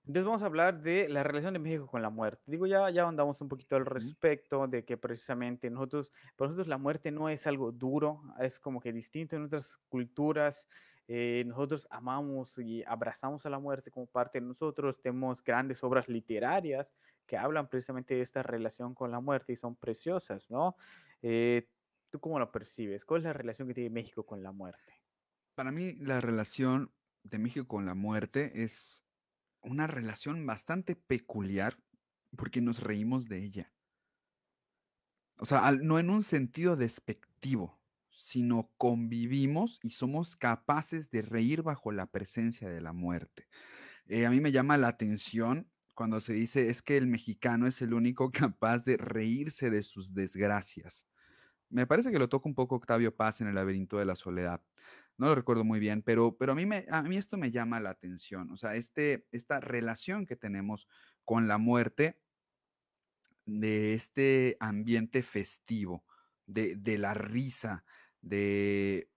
Entonces vamos a hablar de la relación de México con la muerte. Digo, ya, ya andamos un poquito al respecto de que precisamente nosotros, para nosotros la muerte no es algo duro, es como que distinto en otras culturas. eh, nosotros amamos y abrazamos a la muerte como parte de nosotros. Tenemos grandes obras literarias que hablan precisamente de esta relación con la muerte y son preciosas, ¿no? Eh, ¿Tú cómo lo percibes? ¿Cuál es la relación que tiene México con la muerte? Para mí, la relación de México con la muerte es una relación bastante peculiar porque nos reímos de ella. O sea, al- no en un sentido despectivo, sino convivimos y somos capaces de reír bajo la presencia de la muerte. Eh, a mí me llama la atención cuando se dice es que el mexicano es el único capaz de reírse de sus desgracias. Me parece que lo toca un poco Octavio Paz en El laberinto de la soledad. No lo recuerdo muy bien, pero, pero a, mí me, a mí esto me llama la atención. O sea, este, esta relación que tenemos con la muerte, de este ambiente festivo, de, de la risa, de,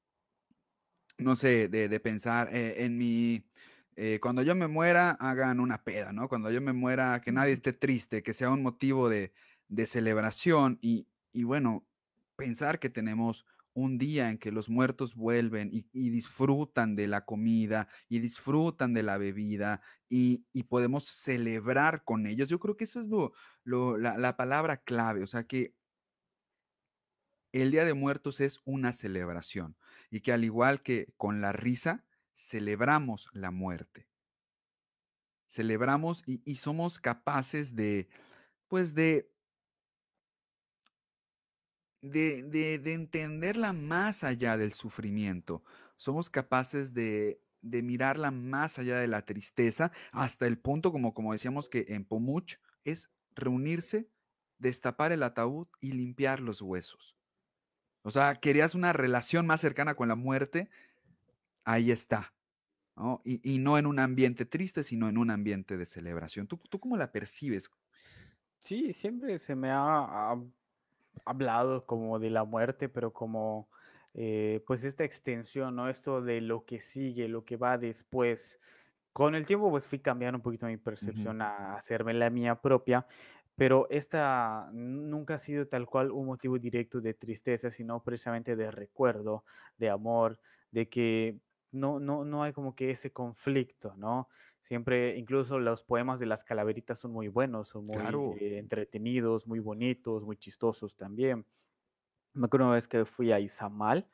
no sé, de, de pensar eh, en mi, eh, cuando yo me muera, hagan una peda, ¿no? Cuando yo me muera, que nadie esté triste, que sea un motivo de, de celebración y, y bueno, pensar que tenemos un día en que los muertos vuelven y, y disfrutan de la comida y disfrutan de la bebida y, y podemos celebrar con ellos. Yo creo que eso es lo, lo- la, la palabra clave, o sea que el Día de Muertos es una celebración y que al igual que con la risa, celebramos la muerte. Celebramos y, somos capaces de, pues de, de, de, de entenderla más allá del sufrimiento. Somos capaces de, de mirarla más allá de la tristeza, hasta el punto, como, como decíamos que en Pomuch, es reunirse, destapar el ataúd y limpiar los huesos. O sea, querías una relación más cercana con la muerte, ahí está. ¿no? Y, y no en un ambiente triste, sino en un ambiente de celebración. ¿Tú, tú cómo la percibes? Sí, siempre se me ha, ha hablado como de la muerte, pero como eh, pues esta extensión, ¿no? Esto de lo que sigue, lo que va después. Con el tiempo pues fui cambiando un poquito mi percepción a hacerme la mía propia, pero esta nunca ha sido tal cual un motivo directo de tristeza, sino precisamente de recuerdo, de amor, de que no, no, no hay como que ese conflicto, ¿no? Siempre, incluso los poemas de las calaveritas son muy buenos, son muy Claro. eh, entretenidos, muy bonitos, muy chistosos también. Me acuerdo una vez que fui a Izamal,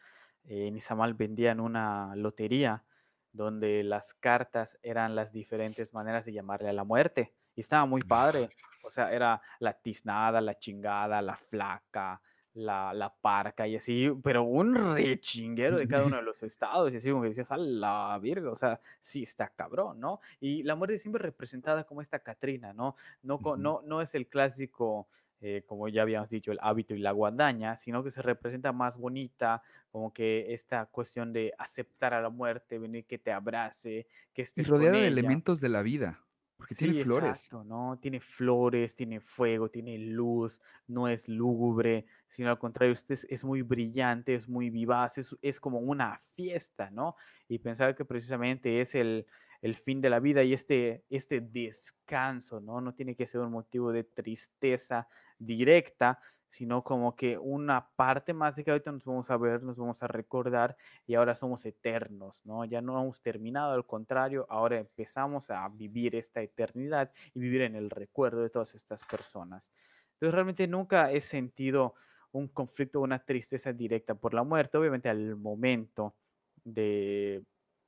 eh, en Izamal vendían una lotería donde las cartas eran las diferentes maneras de llamarle a la muerte. Y estaba muy padre. O sea, era la tiznada, la chingada, la flaca, la, la parca y así, pero un rechinguero de cada uno de los estados. Y así como que decías, a la virga, o sea, sí está cabrón, ¿no? Y la muerte siempre representada como esta Catrina, ¿no? No, ujú. no, no es el clásico eh, como ya habíamos dicho, el hábito y la guadaña, sino que se representa más bonita, como que esta cuestión de aceptar a la muerte, venir que te abrace, que Y estés rodeada de elementos de la vida, porque tiene Sí, flores. exacto, ¿no? Tiene flores, tiene fuego, tiene luz, no es lúgubre, sino al contrario, usted es, es muy brillante, es muy vivaz, es, es como una fiesta, ¿no? Y pensar que precisamente es el, el fin de la vida y este, este descanso, ¿no? No tiene que ser un motivo de tristeza directa, sino como que una parte más de que ahorita nos vamos a ver, nos vamos a recordar y ahora somos eternos, ¿no? Ya no hemos terminado, al contrario, ahora empezamos a vivir esta eternidad y vivir en el recuerdo de todas estas personas. Entonces realmente nunca he sentido un conflicto una tristeza directa por la muerte, obviamente al momento de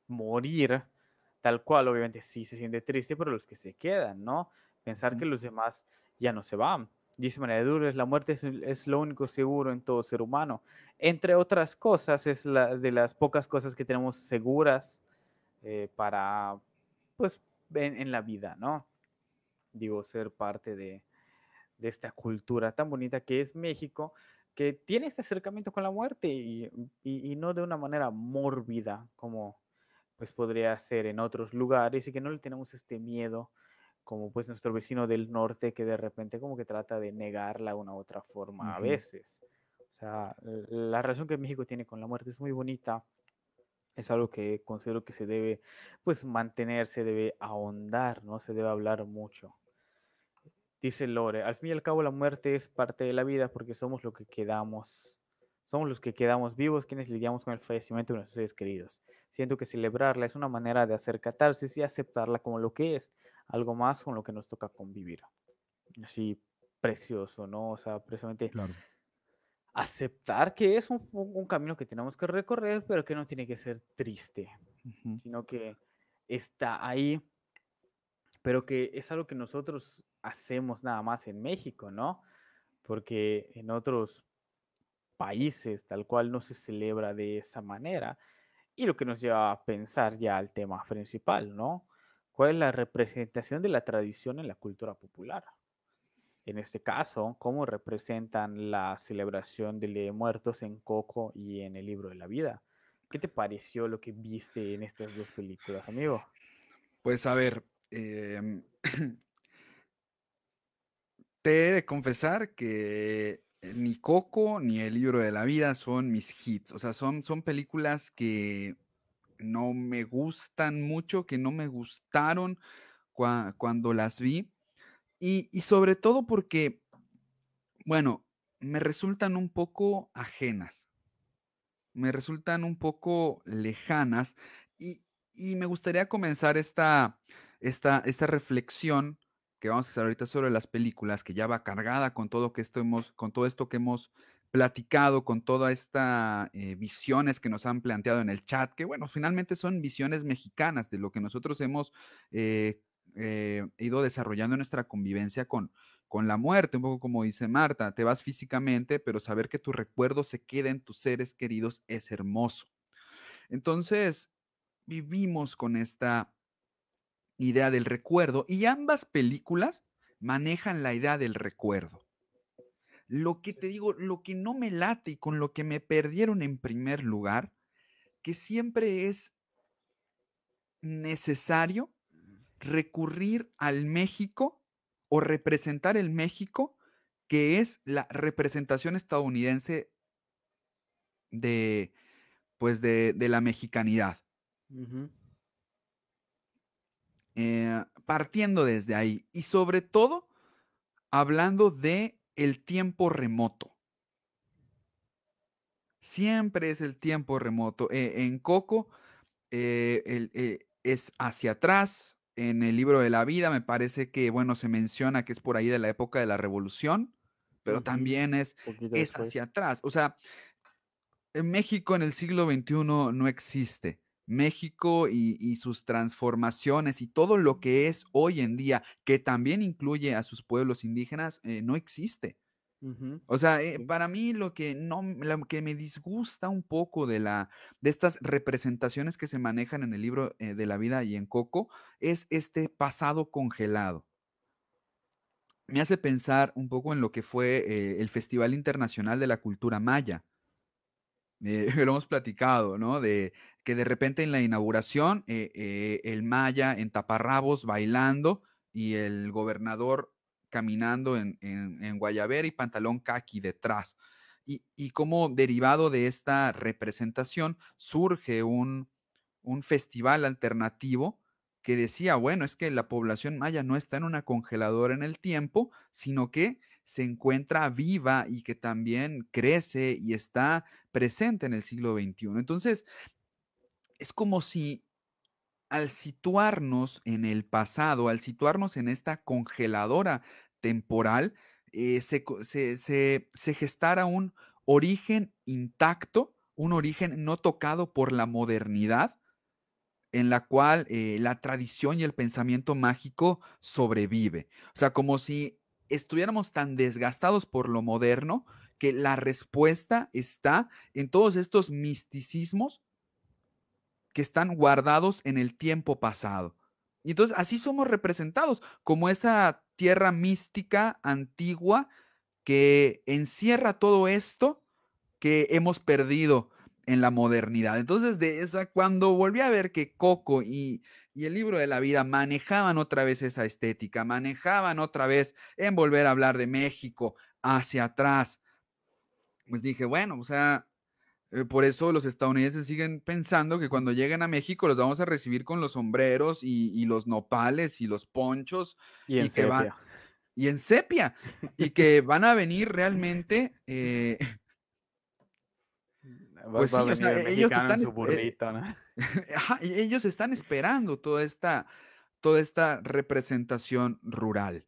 morir, tal cual, obviamente sí se siente triste, pero los que se quedan, ¿no? Pensar que los demás ya no se van. Dice María de Lourdes, la muerte es, lo único seguro en todo ser humano entre otras cosas, es la, de las pocas cosas que tenemos seguras eh, para, pues, en, en, la vida, ¿no? Digo, ser parte de, de, esta cultura tan bonita que es México, que tiene este acercamiento con la muerte y, y, y no de una manera mórbida como pues podría ser en otros lugares y que no le tenemos este miedo como pues nuestro vecino del norte que de repente como que trata de negarla de una u otra forma a ujú. veces. O sea, la relación que México tiene con la muerte es muy bonita, es algo que considero que se debe pues mantener, se debe ahondar, ¿no? Se debe hablar mucho. Dice Lore, al fin y al cabo la muerte es parte de la vida porque somos lo que quedamos, somos los que quedamos vivos quienes lidiamos con el fallecimiento de nuestros seres queridos. Siento que celebrarla es una manera de hacer catarsis y aceptarla como lo que es, algo más con lo que nos toca convivir. Así, precioso, ¿no? O sea, precisamente Claro. aceptar que es un, un, camino que tenemos que recorrer, pero que no tiene que ser triste, sino que está ahí, pero que es algo que nosotros hacemos nada más en México, ¿no? Porque en otros países tal cual no se celebra de esa manera. Y lo que nos lleva a pensar ya al tema principal, ¿no? ¿Cuál es la representación de la tradición en la cultura popular? En este caso, ¿cómo representan la celebración de muertos en Coco y en el libro de la vida? ¿Qué te pareció lo que viste en estas dos películas, amigo? Pues a ver, em, te he de confesar que ni Coco ni el libro de la vida son mis hits. O sea, son, son películas que no me gustan mucho, que no me gustaron cua- cuando las vi. Y, y sobre todo porque, bueno, me resultan un poco ajenas. me resultan un poco lejanas y, y me gustaría comenzar esta, esta, esta reflexión que vamos a hacer ahorita sobre las películas, que ya va cargada con todo, que esto hemos, con todo esto que hemos platicado, con todas estas eh, visiones que nos han planteado en el chat, que bueno, finalmente son visiones mexicanas de lo que nosotros hemos eh, eh, ido desarrollando nuestra convivencia con, con la muerte, un poco como dice Marta, te vas físicamente, pero saber que tu recuerdo se queda en tus seres queridos es hermoso. Entonces, vivimos con esta idea del recuerdo y ambas películas manejan la idea del recuerdo. Lo que te digo, lo que no me late y con lo que me perdieron en primer lugar, que siempre es necesario recurrir al México o representar el México que es la representación estadounidense de, pues, de, de la mexicanidad. Eh, partiendo desde ahí y sobre todo hablando de el tiempo remoto. Siempre es el tiempo remoto. Eh, en Coco eh, el, eh, es hacia atrás. En el libro de la vida me parece que, bueno, se menciona que es por ahí de la época de la revolución, pero también es, es hacia atrás. O sea, en México en el siglo XXI no existe. México y, y sus transformaciones y todo lo que es hoy en día, que también incluye a sus pueblos indígenas, eh, no existe. O sea, eh, para mí lo que no, lo que me disgusta un poco de la, de estas representaciones que se manejan en el libro eh, de la vida y en Coco es este pasado congelado. Me hace pensar un poco en lo que fue eh, el Festival Internacional de la Cultura Maya. Eh, lo hemos platicado, ¿no? De que de repente en la inauguración eh, eh, el Maya en taparrabos bailando y el gobernador caminando en, en, en guayabera y pantalón caqui detrás. Y, y como derivado de esta representación surge un, un festival alternativo que decía, bueno, es que la población maya no está en una congeladora en el tiempo, sino que se encuentra viva y que también crece y está presente en el siglo XXI. Entonces, es como si al situarnos en el pasado, al situarnos en esta congeladora temporal, eh, se, gestara un origen intacto, un origen no tocado por la modernidad, en la cual eh, la tradición y el pensamiento mágico sobrevive. O sea, como si estuviéramos tan desgastados por lo moderno que la respuesta está en todos estos misticismos que están guardados en el tiempo pasado. Y entonces así somos representados, como esa tierra mística antigua que encierra todo esto que hemos perdido en la modernidad. Entonces, de esa, cuando volví a ver que Coco y, y el libro de la vida manejaban otra vez esa estética, manejaban otra vez en volver a hablar de México hacia atrás, pues dije, bueno, o sea, eh, por eso los estadounidenses siguen pensando que cuando lleguen a México los vamos a recibir con los sombreros y, y los nopales y los ponchos Y en y que van sepia. y en sepia y que van a venir realmente eh, pues va a sí, o venir sea, el e- ellos están eh, ellos están esperando toda esta toda esta representación rural,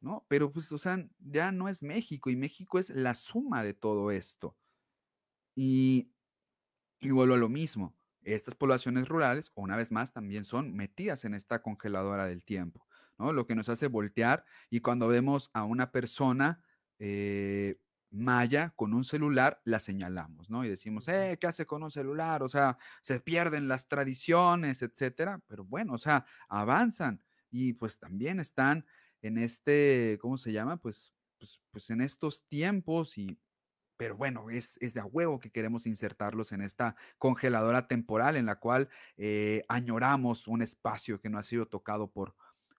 ¿no? Pero pues, o sea, ya no es México y México es la suma de todo esto. Y Y vuelvo a lo mismo. Estas poblaciones rurales, una vez más, también son metidas en esta congeladora del tiempo, ¿no? Lo que nos hace voltear y cuando vemos a una persona eh, maya con un celular, la señalamos, ¿no? Y decimos, eh, ¿qué hace con un celular? O sea, se pierden las tradiciones, etcétera. Pero bueno, o sea, avanzan y pues también están en este, ¿cómo se llama? Pues, pues, pues en estos tiempos y pero bueno, es, es de a huevo que queremos insertarlos en esta congeladora temporal en la cual eh, añoramos un espacio que no ha sido tocado por,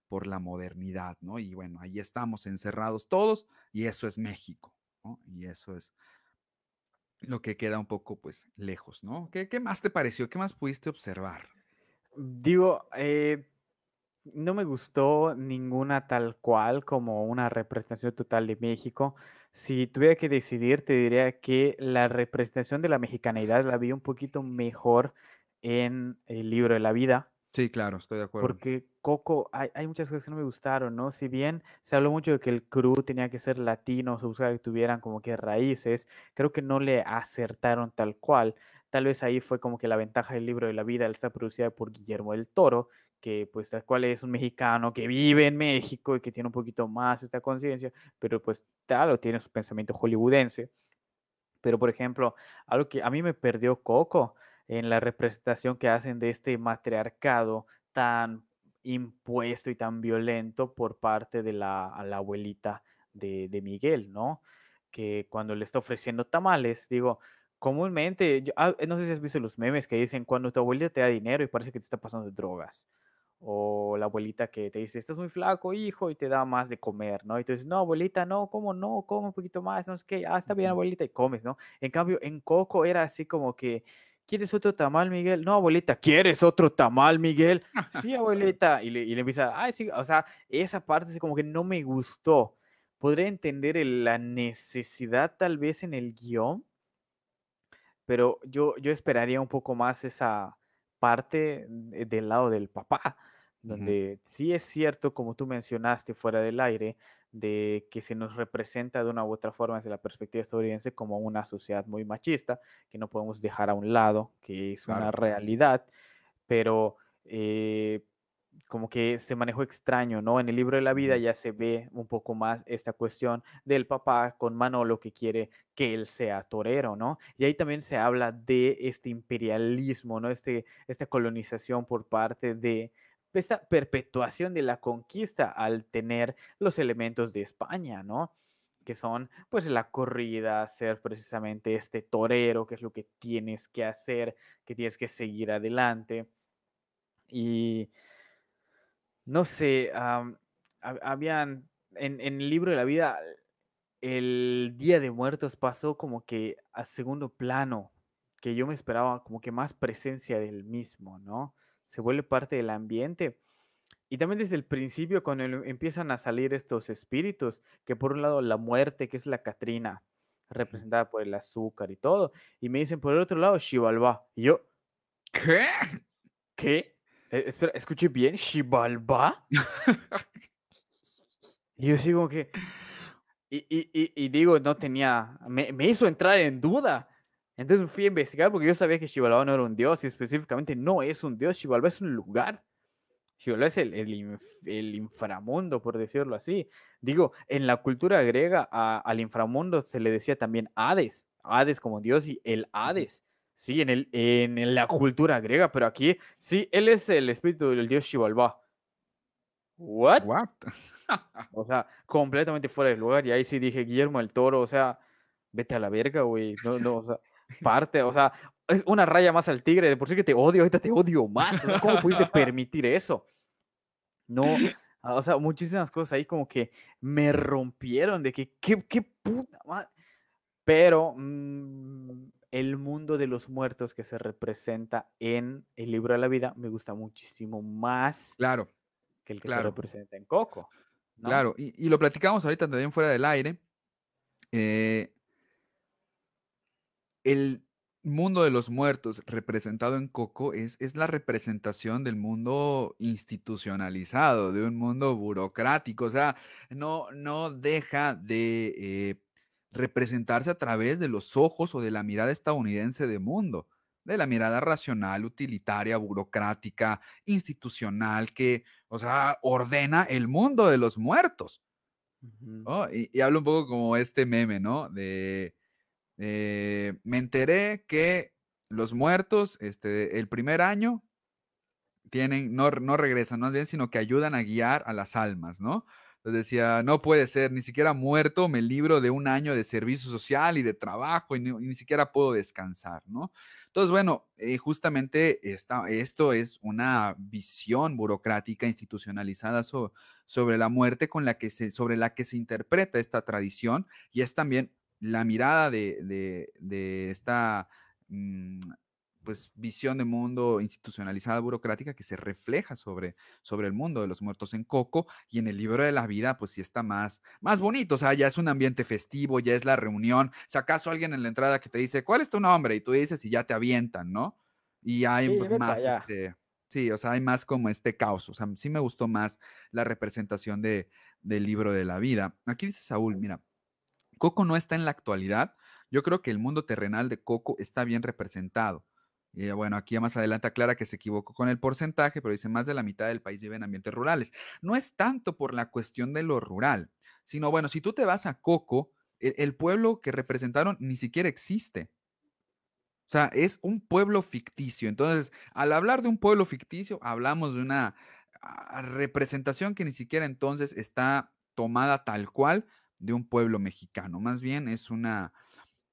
por la modernidad, ¿no? Y bueno, ahí estamos encerrados todos y eso es México, ¿no? Y eso es lo que queda un poco, pues, lejos, ¿no? ¿Qué, qué más te pareció? ¿Qué más pudiste observar? Digo, eh, no me gustó ninguna tal cual como una representación total de México. Si tuviera que decidir, te diría que la representación de la mexicanidad la vi un poquito mejor en el libro de la vida. Sí, claro, estoy de acuerdo. Porque Coco, hay, hay muchas cosas que no me gustaron, ¿no? Si bien se habló mucho de que el crew tenía que ser latino, se buscaba que tuvieran como que raíces, creo que no le acertaron tal cual. Tal vez ahí fue como que la ventaja del libro de la vida, estar producida por Guillermo del Toro, que pues tal cual es un mexicano que vive en México y que tiene un poquito más esta conciencia, pero pues tal, o tiene su pensamiento hollywoodense. Pero, por ejemplo, algo que a mí me perdió Coco en la representación que hacen de este matriarcado tan impuesto y tan violento por parte de la, a la abuelita de, de Miguel, ¿no? Que cuando le está ofreciendo tamales, digo, comúnmente, yo- ah, no sé si has visto los memes que dicen, cuando tu abuelita te da dinero y parece que te está pasando drogas. o la abuelita que te dice, estás muy flaco, hijo, y te da más de comer, ¿no? Y tú dices, no, abuelita, no, ¿cómo no? Come un poquito más, no sé qué, ah, está bien, abuelita, y comes, ¿no? En cambio, en Coco era así como que, ¿quieres otro tamal, Miguel? No, abuelita, ¿quieres otro tamal, Miguel? Sí, abuelita. Y le, y le empieza, ay, sí, o sea, esa parte como que no me gustó. Podría entender la necesidad tal vez en el guion, pero yo, yo esperaría un poco más esa parte del lado del papá, donde sí es cierto, como tú mencionaste fuera del aire, de que se nos representa de una u otra forma desde la perspectiva estadounidense como una sociedad muy machista, que no podemos dejar a un lado, que es una realidad, pero eh, como que se manejó extraño, ¿no? En el libro de la vida ya se ve un poco más esta cuestión del papá con Manolo que quiere que él sea torero, ¿no? Y ahí también se habla de este imperialismo, ¿no? Este, esta colonización por parte de esta perpetuación de la conquista al tener los elementos de España, ¿no? Que son, pues, la corrida, ser precisamente este torero, que es lo que tienes que hacer, que tienes que seguir adelante. Y no sé, habían, en, en, el libro de la vida, el Día de Muertos pasó como que a segundo plano, que yo me esperaba como que más presencia del mismo, ¿no? Se vuelve parte del ambiente. Y también desde el principio, cuando empiezan a salir estos espíritus, que por un lado la muerte, que es la Catrina, representada por el azúcar y todo, y me dicen por el otro lado Shivalba. Y yo, ¿qué? ¿Qué? Eh, espera, escuché bien, Shivalba. y yo sigo que. Y, y, y, digo, no tenía. Me, me, hizo entrar en duda. Entonces fui a investigar porque yo sabía que Shivalba no era un dios y específicamente no es un dios. Shivalba es un lugar. Shivalba es el, el, el, inframundo, por decirlo así. Digo, en la cultura griega al inframundo se le decía también Hades. Hades como dios y el Hades. Sí, en, el, en la cultura griega, pero aquí sí, él es el espíritu del dios Xibalbá. ¿What? What? o sea, completamente fuera de lugar. Y ahí sí dije, Guillermo el Toro, o sea, vete a la verga, güey. No, no, o sea, parte, o sea, es una raya más al tigre. De por sí que te odio, ahorita te odio más. ¿Cómo pudiste permitir eso? No, o sea, muchísimas cosas ahí como que me rompieron de que, qué, qué puta madre. Pero mm, el mundo de los muertos que se representa en el libro de la vida me gusta muchísimo más claro, que el que se representa en Coco. Claro, y, lo platicamos ahorita también fuera del aire. Eh, el mundo de los muertos representado en Coco es, es, la representación del mundo institucionalizado, de un mundo burocrático. O sea, no, no deja de eh, representarse a través de los ojos o de la mirada estadounidense de mundo, de la mirada racional, utilitaria, burocrática, institucional, que, o sea, ordena el mundo de los muertos. y, hablo un poco como este meme, ¿no? De, me enteré que los muertos, este, el primer año, tienen, no, no regresan, no bien, sino que ayudan a guiar a las almas, ¿no? decía, no puede ser, ni siquiera muerto me libro de un año de servicio social y de trabajo y ni, siquiera puedo descansar, ¿no? Entonces, bueno, eh, justamente esta, esto es una visión burocrática institucionalizada sobre la muerte con la que se, sobre la que se interpreta esta tradición y es también la mirada de, de, esta mm, pues, visión de mundo institucionalizada, burocrática, que se refleja sobre, sobre el mundo de los muertos en Coco y en el libro de la vida, pues sí está más, más bonito, o sea, ya es un ambiente festivo, ya es la reunión, si acaso alguien en la entrada que te dice, ¿cuál es tu nombre? Y tú dices y ya te avientan, ¿no? Y hay pues, más, este, sí, o sea, hay más como este caos, o sea, sí me gustó más la representación de, del libro de la vida. Aquí dice Saúl, mira, Coco no está en la actualidad, yo creo que el mundo terrenal de Coco está bien representado. Y bueno, aquí más adelante aclara que se equivocó con el porcentaje, pero dice más de la mitad del país vive en ambientes rurales. No es tanto por la cuestión de lo rural, sino bueno, si tú te vas a Coco, el, pueblo que representaron ni siquiera existe. O sea, es un pueblo ficticio. Entonces, al hablar de un pueblo ficticio, hablamos de una ah, representación que ni siquiera entonces está tomada tal cual de un pueblo mexicano. Más bien es una,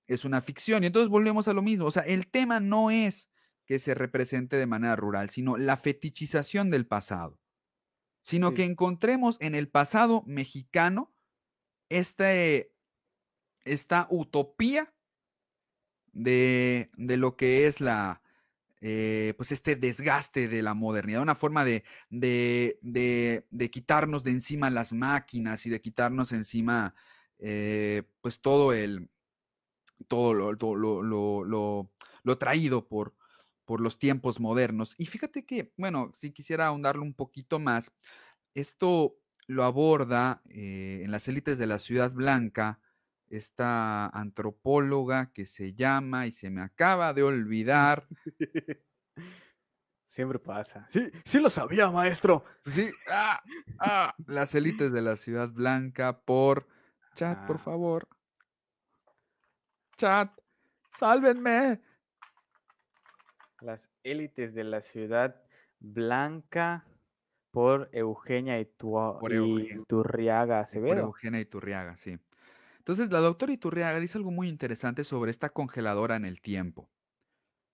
es una ficción. Y entonces volvemos a lo mismo. O sea, el tema no es que se represente de manera rural, sino la fetichización del pasado. Sino que encontremos en el pasado mexicano este, esta utopía de, lo que es la, eh, pues este desgaste de la modernidad, una forma de, de, quitarnos de encima las máquinas y de quitarnos encima, eh, pues todo el, todo lo, lo traído por, por los tiempos modernos. Y fíjate que, bueno, si quisiera ahondarlo un poquito más, esto lo aborda eh, en las élites de la Ciudad Blanca esta antropóloga que se llama y se me acaba de olvidar. Siempre pasa. Sí, sí lo sabía, maestro. Sí, ah, ah, las élites de la Ciudad Blanca por chat, por favor. Chat, sálvenme. Las élites de la ciudad blanca por Eugenia Iturriaga Acevedo. Por Eugenia Iturriaga, sí. Entonces, la doctora Iturriaga dice algo muy interesante sobre esta congeladora en el tiempo,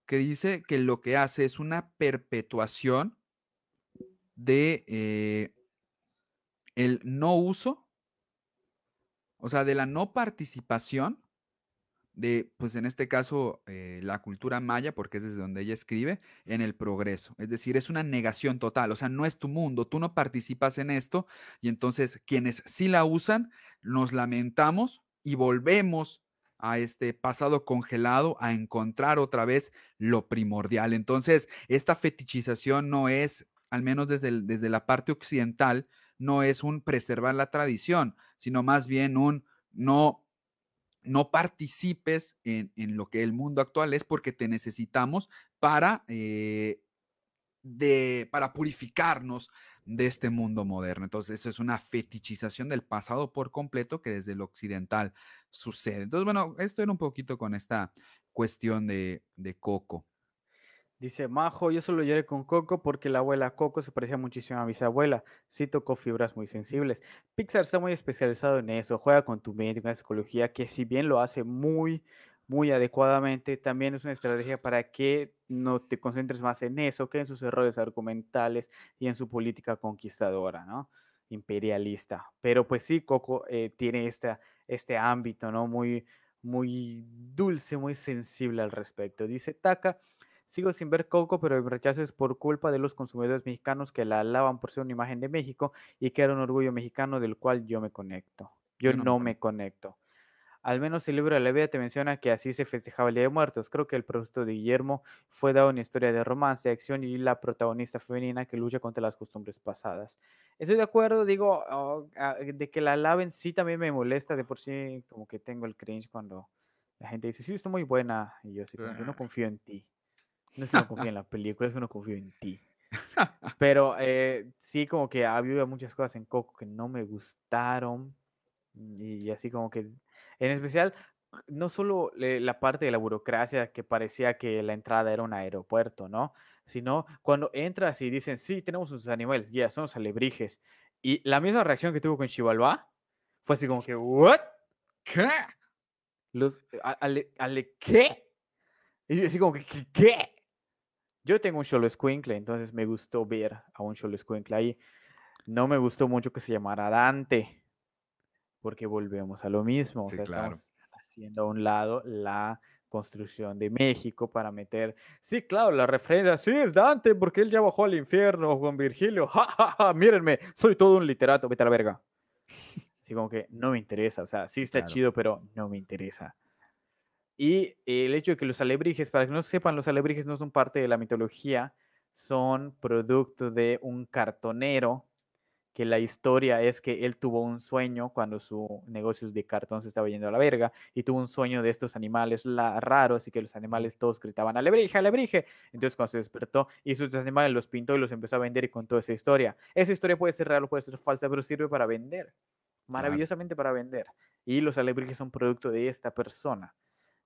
que dice que lo que hace es una perpetuación de eh, el no uso, o sea, de la no participación de, pues en este caso, eh, la cultura maya, porque es desde donde ella escribe, en el progreso. Es decir, es una negación total, o sea, no es tu mundo, tú no participas en esto y entonces quienes sí la usan, nos lamentamos y volvemos a este pasado congelado a encontrar otra vez lo primordial. Entonces, esta fetichización no es, al menos desde, desde la parte occidental, no es un preservar la tradición, sino más bien un no no participes en, lo que el mundo actual es porque te necesitamos para, eh, de, para purificarnos de este mundo moderno. Entonces, eso es una fetichización del pasado por completo que desde lo occidental sucede. Entonces, bueno, esto era un poquito con esta cuestión de, de Coco. Dice Majo, yo solo lloré con Coco porque la abuela Coco se parecía muchísimo a mi abuela. Sí tocó fibras muy sensibles. Pixar está muy especializado en eso, juega con tu mente, con la psicología, que si bien lo hace muy, muy adecuadamente, también es una estrategia para que no te concentres más en eso que en sus errores argumentales y en su política conquistadora, ¿no? Imperialista. Pero pues sí, Coco eh, tiene este ámbito, ¿no? Muy, muy dulce, muy sensible al respecto. Dice Taka. Sigo sin ver Coco, pero el rechazo es por culpa de los consumidores mexicanos que la alaban por ser una imagen de México y que era un orgullo mexicano del cual yo me conecto. Yo, no, me conecto. Al menos el libro de la vida te menciona que así se festejaba el Día de Muertos. Creo que el producto de Guillermo fue dado una historia de romance, de acción y la protagonista femenina que lucha contra las costumbres pasadas. Estoy de acuerdo, digo, oh, ah, de que la alaben sí también me molesta, de por sí como que tengo el cringe cuando la gente dice, sí, está muy buena, y yo sí, yo no confío en ti. No es que no confío en la película, es que no confío en ti. Pero eh, sí, como que había muchas cosas en Coco que no me gustaron. Y así como que, en especial, no solo la parte de la burocracia que parecía que la entrada era un aeropuerto, ¿no? Sino cuando entras y dicen, sí, tenemos unos animales, ya, son los alebrijes. Y la misma reacción que tuvo con Chivalba fue así como que, ¿what? ¿Qué? Los, ale, ale, ¿qué? Y así como que, ¿qué? Yo tengo un Cholo Squinkle, entonces me gustó ver a un Cholo Squinkle ahí. No me gustó mucho que se llamara Dante, porque volvemos a lo mismo. o sea, estamos haciendo a un lado la construcción de México para meter. Sí, claro, la referencia, sí, es Dante, porque él ya bajó al infierno con Virgilio. Ja, ja, ja, mírenme, soy todo un literato, vete a la verga. Así como que no me interesa, o sea, sí está chido, pero no me interesa. Y el hecho de que los alebrijes, para que no sepan, los alebrijes no son parte de la mitología, son producto de un cartonero, que la historia es que él tuvo un sueño cuando su negocio de cartón se estaba yendo a la verga, y tuvo un sueño de estos animales raros, y que los animales todos gritaban, alebrije, alebrije. Entonces cuando se despertó, y sus animales los pintó y los empezó a vender y contó esa historia. Esa historia puede ser real o puede ser falsa, pero sirve para vender, maravillosamente para vender. Y los alebrijes son producto de esta persona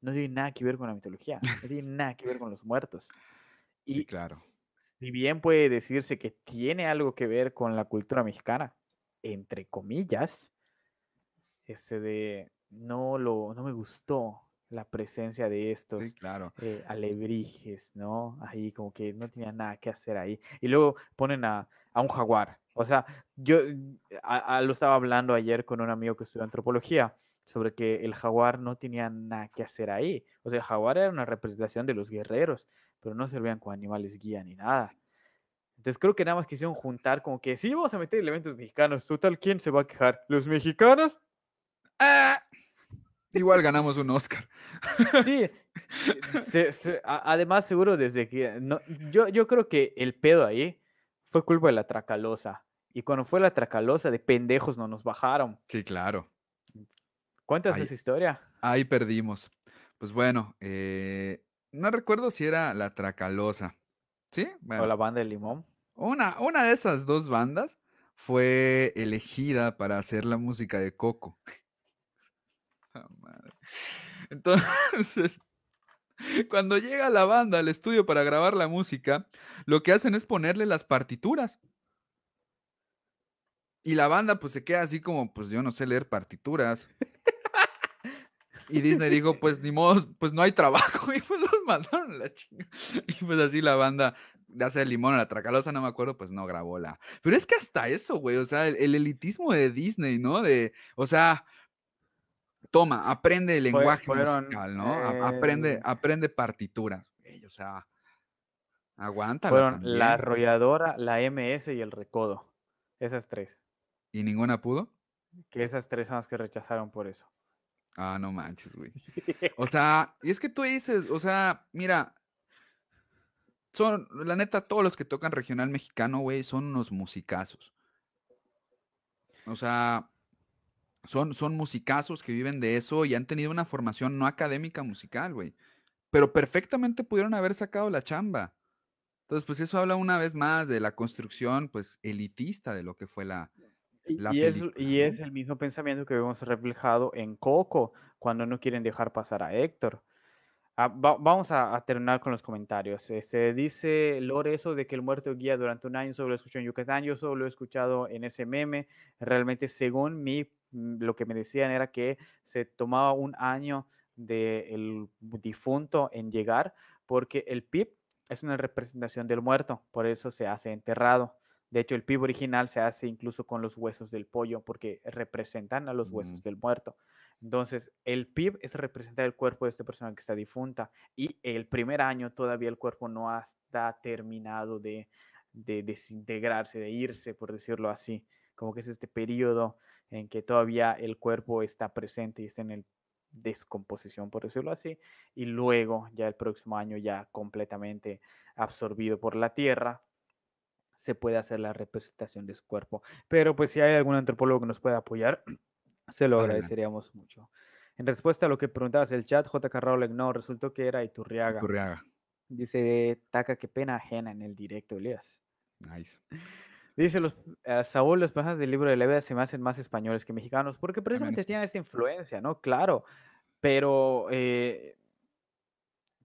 no tiene nada que ver con la mitología, no tiene nada que ver con los muertos. Y sí, claro. Si bien puede decirse que tiene algo que ver con la cultura mexicana, entre comillas, ese de no lo no me gustó la presencia de estos Sí, claro. eh, alebrijes, ¿no? Ahí como que no tenían nada que hacer ahí. Y luego ponen a, a un jaguar. O sea, yo a- a- lo estaba hablando ayer con un amigo que estudia antropología sobre que el jaguar no tenía nada que hacer ahí. O sea, el jaguar era una representación de los guerreros, pero no servían como animales guía ni nada. Entonces creo que nada más quisieron juntar como que sí, vamos a meter elementos mexicanos. Total, ¿quién se va a quejar? ¿Los mexicanos? ¡Ah! Igual ganamos un Oscar. Sí. se- se- a- además, seguro desde que... No, yo, yo creo que el pedo ahí fue culpa de la tracalosa. Y cuando fue la tracalosa, de pendejos no nos bajaron. Sí, claro. Cuéntanos esa historia. Ahí perdimos. Pues bueno, eh, no recuerdo si era la Tracalosa. ¿Sí? O la banda de limón. una, una de esas dos bandas fue elegida para hacer la música de Coco. Ah, madre. Entonces, cuando llega la banda al estudio para grabar la música, lo que hacen es ponerle las partituras. Y la banda pues se queda así como, pues yo no sé leer partituras. Y Disney dijo, pues ni modo, pues no hay trabajo. Y pues los mandaron a la chinga. Y pues así la banda, ya sea el limón o la tracalosa, no me acuerdo, pues no grabó la. Pero es que hasta eso, güey, o sea, el, el elitismo de Disney, ¿no? De, o sea, toma, aprende el lenguaje fueron, musical, ¿no? Aprende, eh, aprende partituras, güey, o sea, aguántala Fueron también. la arrolladora, la MS y el recodo. Esas tres. ¿Y ninguna pudo? Que esas tres son las que rechazaron por eso. Ah, no manches, güey. O sea, y es que tú dices, o sea, mira, son, la neta, todos los que tocan regional mexicano, güey, son unos musicazos. O sea, son, son musicazos que viven de eso y han tenido una formación no académica musical, güey. Pero perfectamente pudieron haber sacado la chamba. Entonces, pues eso habla una vez más de la construcción, pues, elitista de lo que fue la, la y es, y es el mismo pensamiento que vemos reflejado en Coco, cuando no quieren dejar pasar a Héctor. Ah, va- vamos a, a terminar con los comentarios. Este, dice Lore eso de que el muerto guía durante un año, solo lo escuchó en Yucatán, yo solo lo he escuchado en ese meme. Realmente, según mí, mm, lo que me decían era que se tomaba un año del difunto en llegar, porque el PIB es una representación del muerto, por eso se hace enterrado. De hecho, el PIB original se hace incluso con los huesos del pollo, porque representan a los huesos Mm. del muerto. Entonces, el PIB es representar el cuerpo de esta persona que está difunta y el primer año todavía el cuerpo no está terminado de, de desintegrarse, de irse, por decirlo así. Como que es este periodo en que todavía el cuerpo está presente y está en el descomposición, por decirlo así, y luego ya el próximo año ya completamente absorbido por la tierra, se puede hacer la representación de su cuerpo. Pero pues si hay algún antropólogo que nos pueda apoyar, se lo agradeceríamos mucho. En respuesta a lo que preguntabas el chat, JK Rowling, no, resultó que era Iturriaga. Iturriaga. Dice, taca, qué pena ajena en el directo, Elías. Nice. Dice los, eh, Saúl, los personajes del libro de la vida se me hacen más españoles que mexicanos, porque precisamente tienen esta influencia, ¿no? Claro, pero eh,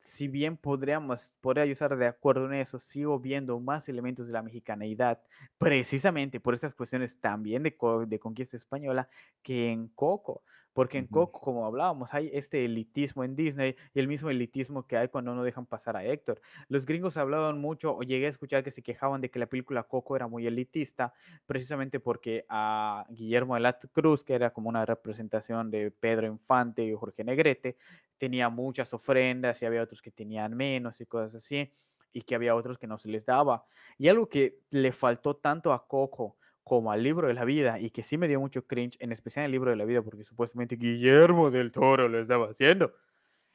si bien podríamos, podría estar de acuerdo en eso, sigo viendo más elementos de la mexicaneidad, precisamente por estas cuestiones también de, de conquista española, que en Coco. Porque en. Coco, como hablábamos, hay este elitismo en Disney y el mismo elitismo que hay cuando no dejan pasar a Héctor. Los gringos hablaban mucho, o llegué a escuchar que se quejaban de que la película Coco era muy elitista, precisamente porque a Guillermo de la Cruz, que era como una representación de Pedro Infante y Jorge Negrete, tenía muchas ofrendas y había otros que tenían menos y cosas así, y que había otros que no se les daba. Y algo que le faltó tanto a Coco como al libro de la vida, y que sí me dio mucho cringe, en especial el libro de la vida, porque supuestamente Guillermo del Toro lo estaba haciendo,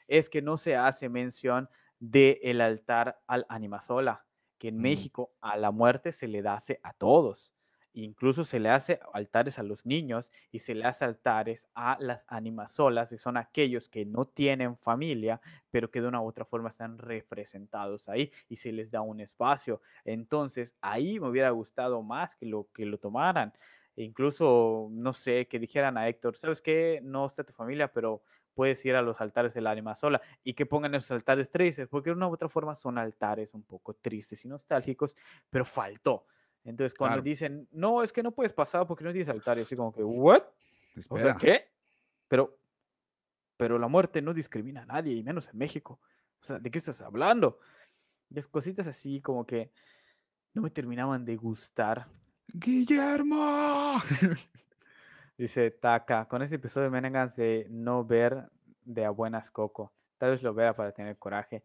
es que no se hace mención del el altar al animasola, que en Mm. México a la muerte se le hace a todos. Incluso se le hace altares a los niños y se le hace altares a las animasolas, que son aquellos que no tienen familia, pero que de una u otra forma están representados ahí y se les da un espacio. Entonces, ahí me hubiera gustado más que lo que lo tomaran. E incluso, no sé, que dijeran a Héctor, ¿sabes qué? No está tu familia, pero puedes ir a los altares de la anima sola y que pongan esos altares tristes, porque de una u otra forma son altares un poco tristes y nostálgicos, pero faltó. Entonces, cuando Claro. dicen, no, es que no puedes pasar porque no tienes altares, así como que, ¿what? O sea. ¿qué? Pero, pero la muerte no discrimina a nadie, y menos en México. O sea, ¿de qué estás hablando? Y es cositas así como que no me terminaban de gustar. Guillermo. Dice Taka, con este episodio me ganas de no ver de a buenas Coco. Tal vez lo vea para tener coraje.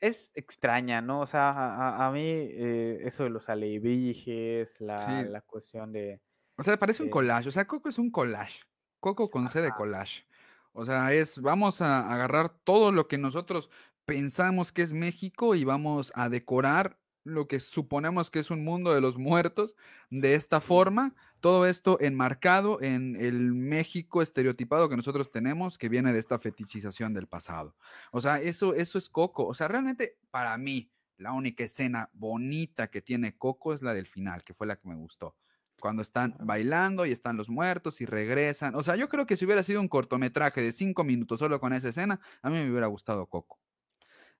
Es extraña, ¿no? O sea, a, a mí eh, eso de los alebrijes, la, Sí. la cuestión de... O sea, parece un Eh, collage. O sea, Coco es un collage. Coco con C de Ajá. collage. O sea, es, vamos a agarrar todo lo que nosotros pensamos que es México y vamos a decorar lo que suponemos que es un mundo de los muertos de esta forma. Todo esto enmarcado en el México estereotipado que nosotros tenemos, que viene de esta fetichización del pasado. O sea, eso, eso es Coco. O sea, realmente para mí, la única escena bonita que tiene Coco es la del final, que fue la que me gustó cuando están bailando y están los muertos y regresan. O sea, yo creo que si hubiera sido un cortometraje de cinco minutos solo con esa escena, a mí me hubiera gustado Coco.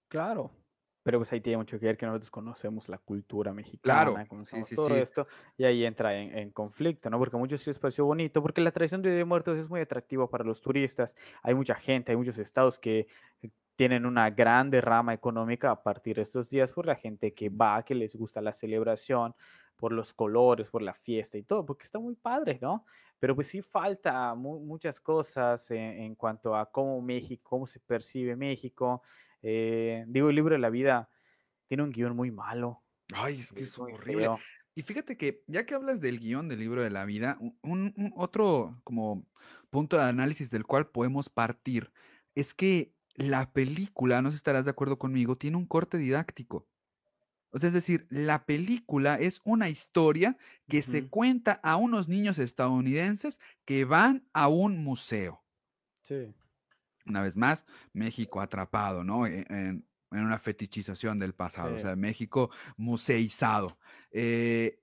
Claro, pero pues ahí tiene mucho que ver que nosotros conocemos la cultura Claro, mexicana, sí, conocemos sí, todo sí. esto, y ahí entra en, en conflicto, ¿no? Porque a muchos sí les pareció bonito, porque la tradición de Día de Muertos es muy atractiva para los turistas. Hay mucha gente, hay muchos estados que eh, tienen una gran derrama económica a partir de estos días por la gente que va, que les gusta la celebración, por los colores, por la fiesta y todo, porque está muy padre, ¿no? Pero pues sí falta mu- muchas cosas en, en cuanto a cómo México, cómo se percibe México. Eh, digo, el libro de la vida tiene un guion muy malo, Ay, es que es horrible. feo. Y fíjate que ya que hablas del guion del libro de la vida, un, otro como punto de análisis del cual podemos partir es que la película, no sé si estarás de acuerdo conmigo, tiene un corte didáctico. O sea, es decir, la película es una historia que se cuenta a unos niños estadounidenses que van a un museo. Sí, Una vez más, México atrapado, ¿no? E- En, en una fetichización del pasado, o sea, México museizado. Eh,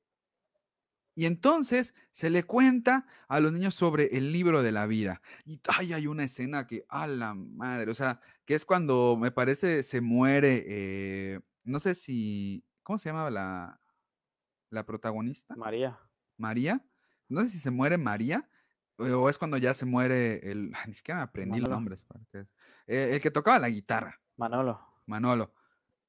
y entonces se le cuenta a los niños sobre el libro de la vida. Y ay, hay una escena que, a la madre, o sea, que es cuando me parece se muere, eh, no sé si, ¿cómo se llama la, la protagonista? María, María. No sé si se muere María o o es cuando ya se muere el, ni siquiera aprendí los Manolo, nombres, para que es- eh, el que tocaba la guitarra, Manolo. Manolo.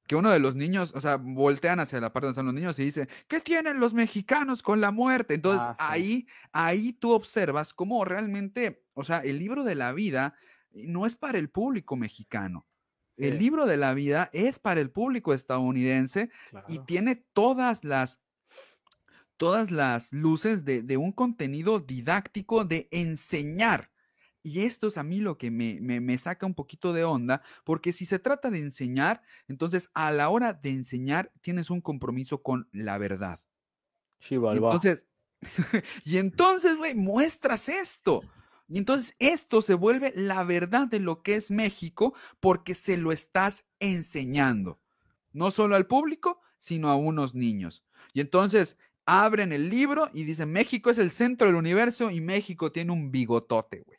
Que uno de los niños, o sea, voltean hacia la parte donde están los niños y dice, ¿qué tienen los mexicanos con la muerte? Entonces Ah, sí. ahí, ahí tú observas cómo realmente, o sea, el libro de la vida no es para el público mexicano. El Sí, libro de la vida es para el público estadounidense y tiene todas las, todas las luces de, de un contenido didáctico de enseñar. Y esto es a mí lo que me, me, me saca un poquito de onda, porque si se trata de enseñar, entonces a la hora de enseñar tienes un compromiso con la verdad. Y Chivalba. entonces, y entonces, güey, muestras esto. Y entonces esto se vuelve la verdad de lo que es México porque se lo estás enseñando. No solo al público, sino a unos niños. Y entonces abren el libro y dicen, México es el centro del universo y México tiene un bigotote, güey.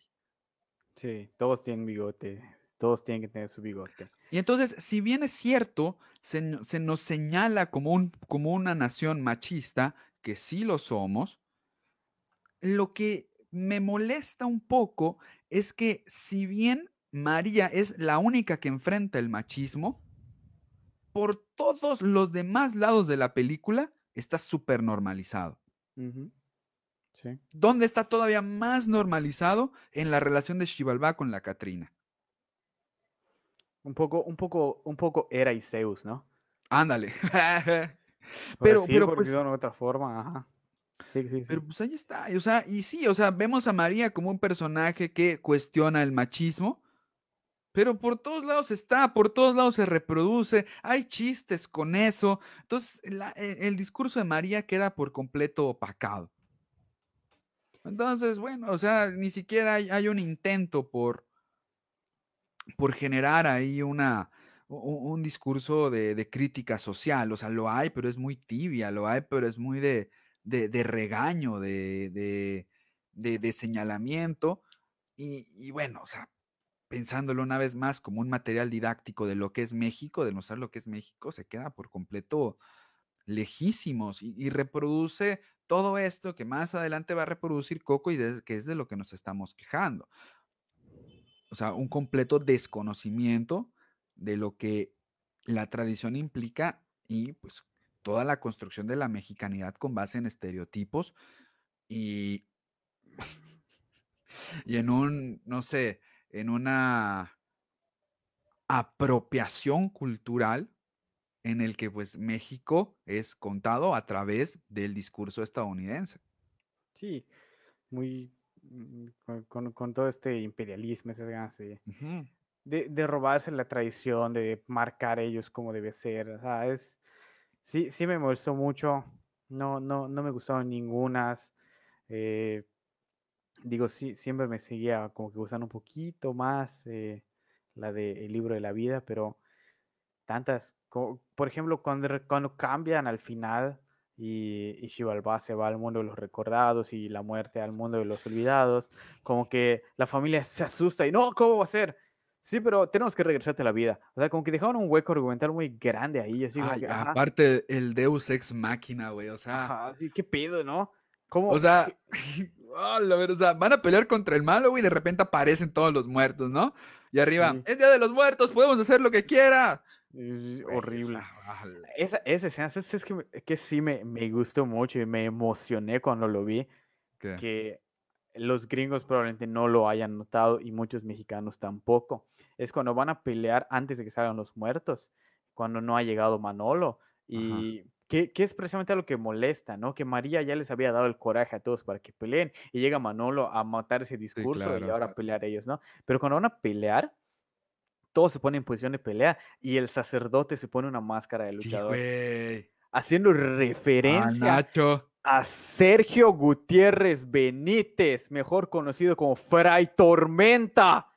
Sí, todos tienen bigote, todos tienen que tener su bigote. Y entonces, si bien es cierto, se, se nos señala como, un, como una nación machista, que sí lo somos, lo que me molesta un poco es que si bien María es la única que enfrenta el machismo, por todos los demás lados de la película está súper normalizado. Sí. ¿Dónde está todavía más normalizado? En la relación de Xibalbá con la Catrina. Un poco, un poco, un poco era y Zeus, ¿no? Ándale. Por pero, así, pero pues, de otra forma, ajá. Sí, sí, pero sí. pues ahí está. O sea, y sí, o sea, vemos a María como un personaje que cuestiona el machismo, pero por todos lados está, por todos lados se reproduce, hay chistes con eso. Entonces, e- el discurso de María queda por completo opacado. Entonces, bueno, o sea, ni siquiera hay, un intento por, por generar ahí una, un discurso de, crítica social. O sea, lo hay, pero es muy tibia, lo hay, pero es muy de, de, regaño, de señalamiento. Y, y bueno, o sea, pensándolo una vez más como un material didáctico de lo que es México, de mostrar lo que es México, se queda por completo lejísimos y, reproduce todo esto que más adelante va a reproducir Coco y que es de lo que nos estamos quejando. o sea, un completo desconocimiento de lo que la tradición implica y pues toda la construcción de la mexicanidad con base en estereotipos y, y en un, no sé, en una apropiación cultural en el que pues México es contado a través del discurso estadounidense. Sí, muy mm, con, todo este imperialismo, esas ganas de, de, robarse la tradición, de marcar ellos como debe ser. O sea, es, sí, sí me molestó mucho. No, no, no me gustaron ningunas. Eh, digo, sí, siempre me seguía como que gustando un poquito más eh, la de El libro de la vida, pero tantas, por ejemplo, cuando, cuando cambian al final y, y se va al mundo de los recordados y la muerte al mundo de los olvidados, como que la familia se asusta y no, ¿cómo va a ser? Sí, pero tenemos que regresarte a la vida. O sea, como que dejaron un hueco argumental muy grande ahí. Así aparte, el Deus Ex Máquina, güey. O sea. sí, qué pedo, ¿no? ¿Cómo? O sea, o sea, van a pelear contra el malo, güey, y de repente aparecen todos los muertos, ¿no? Y arriba, es Día de los Muertos, podemos hacer lo que quiera. horrible. esa, esa escena, es que, que sí me, me, gustó mucho y me emocioné cuando lo vi. Que los gringos probablemente no lo hayan notado y muchos mexicanos tampoco. Es cuando van a pelear antes de que salgan los muertos, cuando no ha llegado Manolo. Y que, es precisamente lo que molesta, ¿no? Que María ya les había dado el coraje a todos para que peleen y llega Manolo a matar ese discurso y ahora a pelear ellos, ¿no? Pero cuando van a pelear, todos se ponen en posición de pelea y el sacerdote se pone una máscara de luchador. haciendo referencia Nacho a Sergio Gutiérrez Benítez, mejor conocido como Fray Tormenta,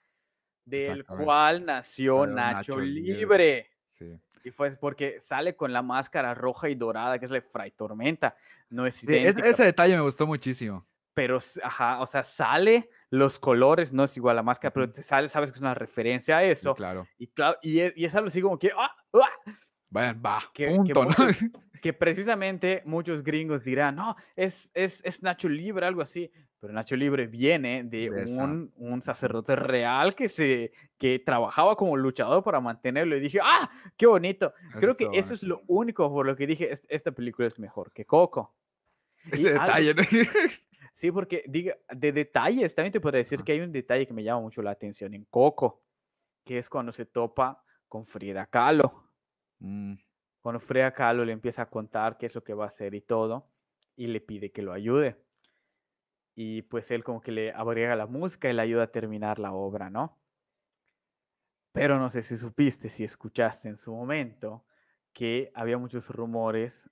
del cual nació Nacho, Libre. Y fue porque sale con la máscara roja y dorada, que es la Fray Tormenta. No es ese detalle me gustó muchísimo. Pero, ajá, o sea, sale los colores, no es igual a la máscara, pero te sale, sabes que es una referencia a eso. claro. Y, claro, y, es, algo así como que, ¡ah! ¡ah! Vayan, va, punto, ¿no? que precisamente muchos gringos dirán, no, es, es, es, Nacho Libre, algo así. Pero Nacho Libre viene de un, un, sacerdote real que, se, que trabajaba como luchador para mantenerlo. Y dije, ¡ah! ¡Qué bonito! Creo que eso es lo único por lo que dije, esta película es mejor que Coco. Ese detalle, ¿no? Sí, porque diga, de detalles, también te puedo decir que hay un detalle que me llama mucho la atención en Coco, que es cuando se topa con Frida Kahlo. Mm. Cuando Frida Kahlo le empieza a contar qué es lo que va a hacer y todo, y le pide que lo ayude. Y pues él como que le agrega la música y le ayuda a terminar la obra, ¿no? Pero no sé si supiste, si escuchaste en su momento, que había muchos rumores,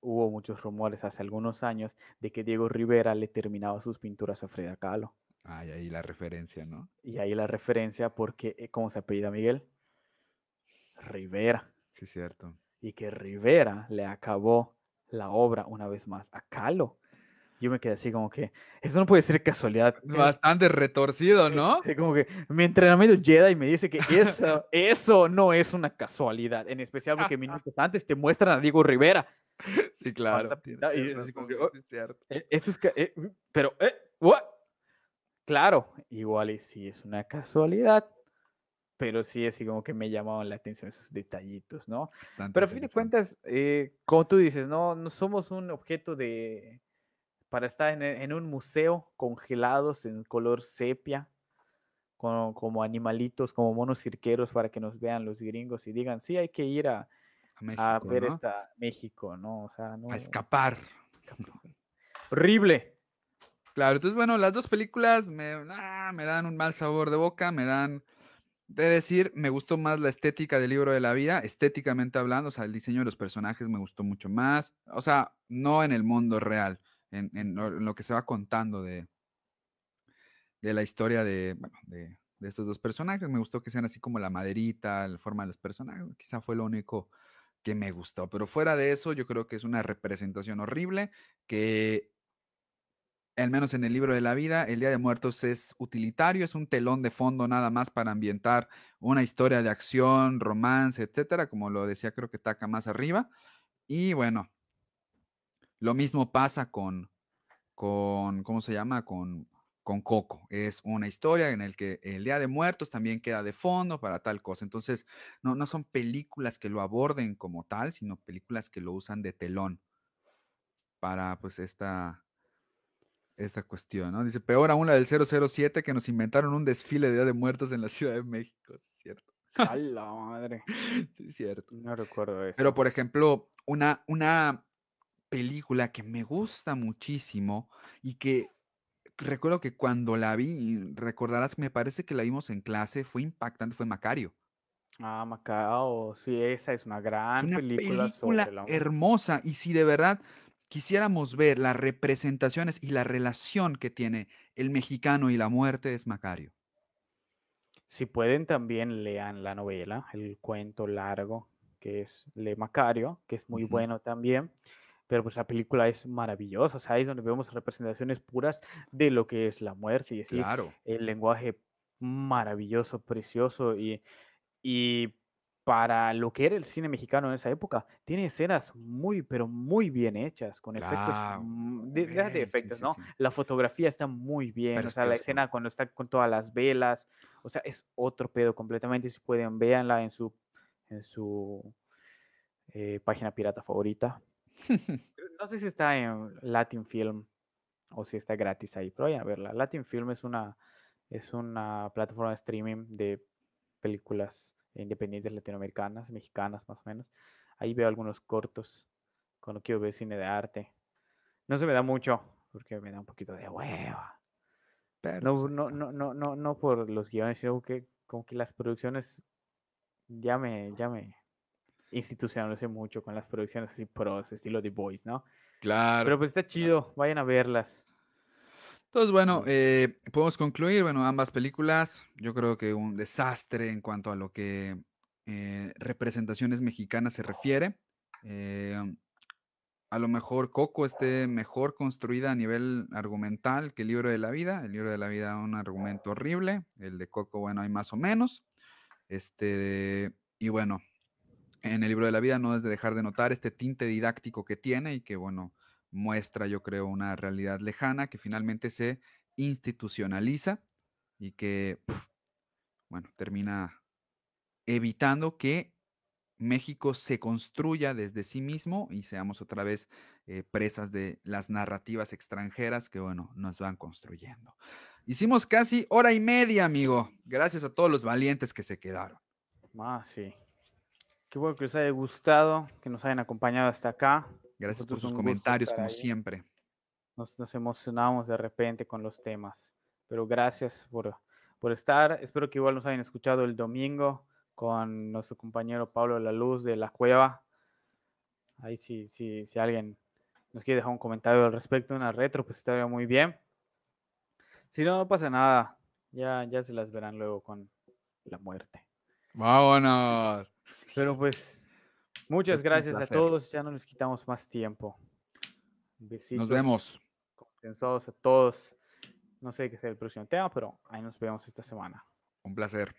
hubo muchos rumores hace algunos años de que Diego Rivera le terminaba sus pinturas a Frida Kahlo. Ah, y ahí la referencia, ¿no? Y ahí la referencia porque, eh, ¿cómo se apellida Miguel? Rivera. Sí, cierto. Y que Rivera le acabó la obra una vez más a Calo. Yo me quedé así como que, eso no puede ser casualidad. Bastante retorcido, ¿no? como que mi entrenamiento Jedi me dice que eso, eso no es una casualidad, en especial porque minutos antes te muestran a Diego Rivera. Sí, claro. es cierto. Eso es que, eh, pero, eh, Claro, igual y si es una casualidad, pero sí así como que me llamaban la atención esos detallitos, ¿no? pero a fin de cuentas, eh, como tú dices, no, no somos un objeto de para estar en, un museo congelados en color sepia, como, animalitos, como monos cirqueros para que nos vean los gringos y digan, sí, hay que ir a, a, ver esta México, ¿no? O sea, no. A escapar. Horrible. Claro, entonces bueno, las dos películas me, ah, me dan un mal sabor de boca, me dan de decir, me gustó más la estética del libro de la vida, estéticamente hablando, o sea, el diseño de los personajes me gustó mucho más, o sea, no en el mundo real, en, lo que se va contando de, de la historia de, bueno, de, de, estos dos personajes, me gustó que sean así como la maderita, la forma de los personajes, quizá fue lo único que me gustó, pero fuera de eso, yo creo que es una representación horrible que al menos en el libro de la vida, el Día de Muertos es utilitario, es un telón de fondo nada más para ambientar una historia de acción, romance, etcétera, como lo decía creo que Taca más arriba. Y bueno, lo mismo pasa con, con ¿cómo se llama? Con con Coco. Es una historia en la que el Día de Muertos también queda de fondo para tal cosa. Entonces, no, no son películas que lo aborden como tal, sino películas que lo usan de telón para pues esta, esta cuestión, ¿no? Dice, peor aún la del 007 que nos inventaron un desfile de Día de Muertos en la Ciudad de México, ¿cierto? A la madre. sí, cierto. No recuerdo eso. Pero, por ejemplo, una, una película que me gusta muchísimo y que recuerdo que cuando la vi, recordarás, me parece que la vimos en clase, fue impactante, fue Macario. Ah, Macao, sí, esa es una gran una película, película sobre la hermosa. Y si de verdad quisiéramos ver las representaciones y la relación que tiene el mexicano y la muerte, es Macario. Si pueden, también lean la novela, el cuento largo, que es Le Macario, que es muy bueno también. Pero pues la película es maravillosa, o sea, ahí es donde vemos representaciones puras de lo que es la muerte y Claro, el lenguaje maravilloso, precioso y, y para lo que era el cine mexicano en esa época, tiene escenas muy, pero muy bien hechas, con efectos, claro. mm, de, de sí, efectos, sí, ¿no? sí. La fotografía está muy bien, o sea, la escena cuando está con todas las velas, o sea, es otro pedo completamente, si pueden, véanla en su, en su eh, página pirata favorita. No sé si está en Latin Film o si está gratis ahí, pero vayan a verla. Latin Film es una, es una plataforma de streaming de películas independientes latinoamericanas, mexicanas más o menos. Ahí veo algunos cortos cuando quiero ver cine de arte. No se me da mucho porque me da un poquito de hueva. Pero, No, pues, no, no, no, no, no por los guiones, sino que como que las producciones ya me, ya me institucionalicé mucho con las producciones así pros, estilo The Boys, ¿no? Claro. Pero pues está chido, vayan a verlas. Entonces, bueno, eh, podemos concluir, bueno, ambas películas, yo creo que un desastre en cuanto a lo que eh, representaciones mexicanas se refiere. Eh, a lo mejor Coco esté mejor construida a nivel argumental que el libro de la vida. El libro de la vida un argumento horrible, el de Coco, bueno, hay más o menos. Este, y bueno, en el libro de la vida no es de dejar de notar este tinte didáctico que tiene y que, bueno, muestra, yo creo, una realidad lejana que finalmente se institucionaliza y que, bueno, termina evitando que México se construya desde sí mismo y seamos otra vez eh, presas de las narrativas extranjeras que, bueno, nos van construyendo. Hicimos casi hora y media, amigo. Gracias a todos los valientes que se quedaron. Ah, sí. Qué bueno que les haya gustado, que nos hayan acompañado hasta acá. Gracias por sus comentarios, como ahí. siempre. Nos, nos emocionamos de repente con los temas. Pero gracias por, por estar. Espero que igual nos hayan escuchado el domingo con nuestro compañero Pablo La Luz de la Cueva. Ahí sí, sí, si alguien nos quiere dejar un comentario al respecto de una retro, pues estaría muy bien. Si no, no pasa nada. Ya, ya se las verán luego con la muerte. Vámonos. Pero pues, muchas Es gracias a todos. Ya no les quitamos más tiempo. Besitos. Nos vemos. Consensuados a todos. No sé qué sea el próximo tema, pero ahí nos vemos esta semana. Un placer.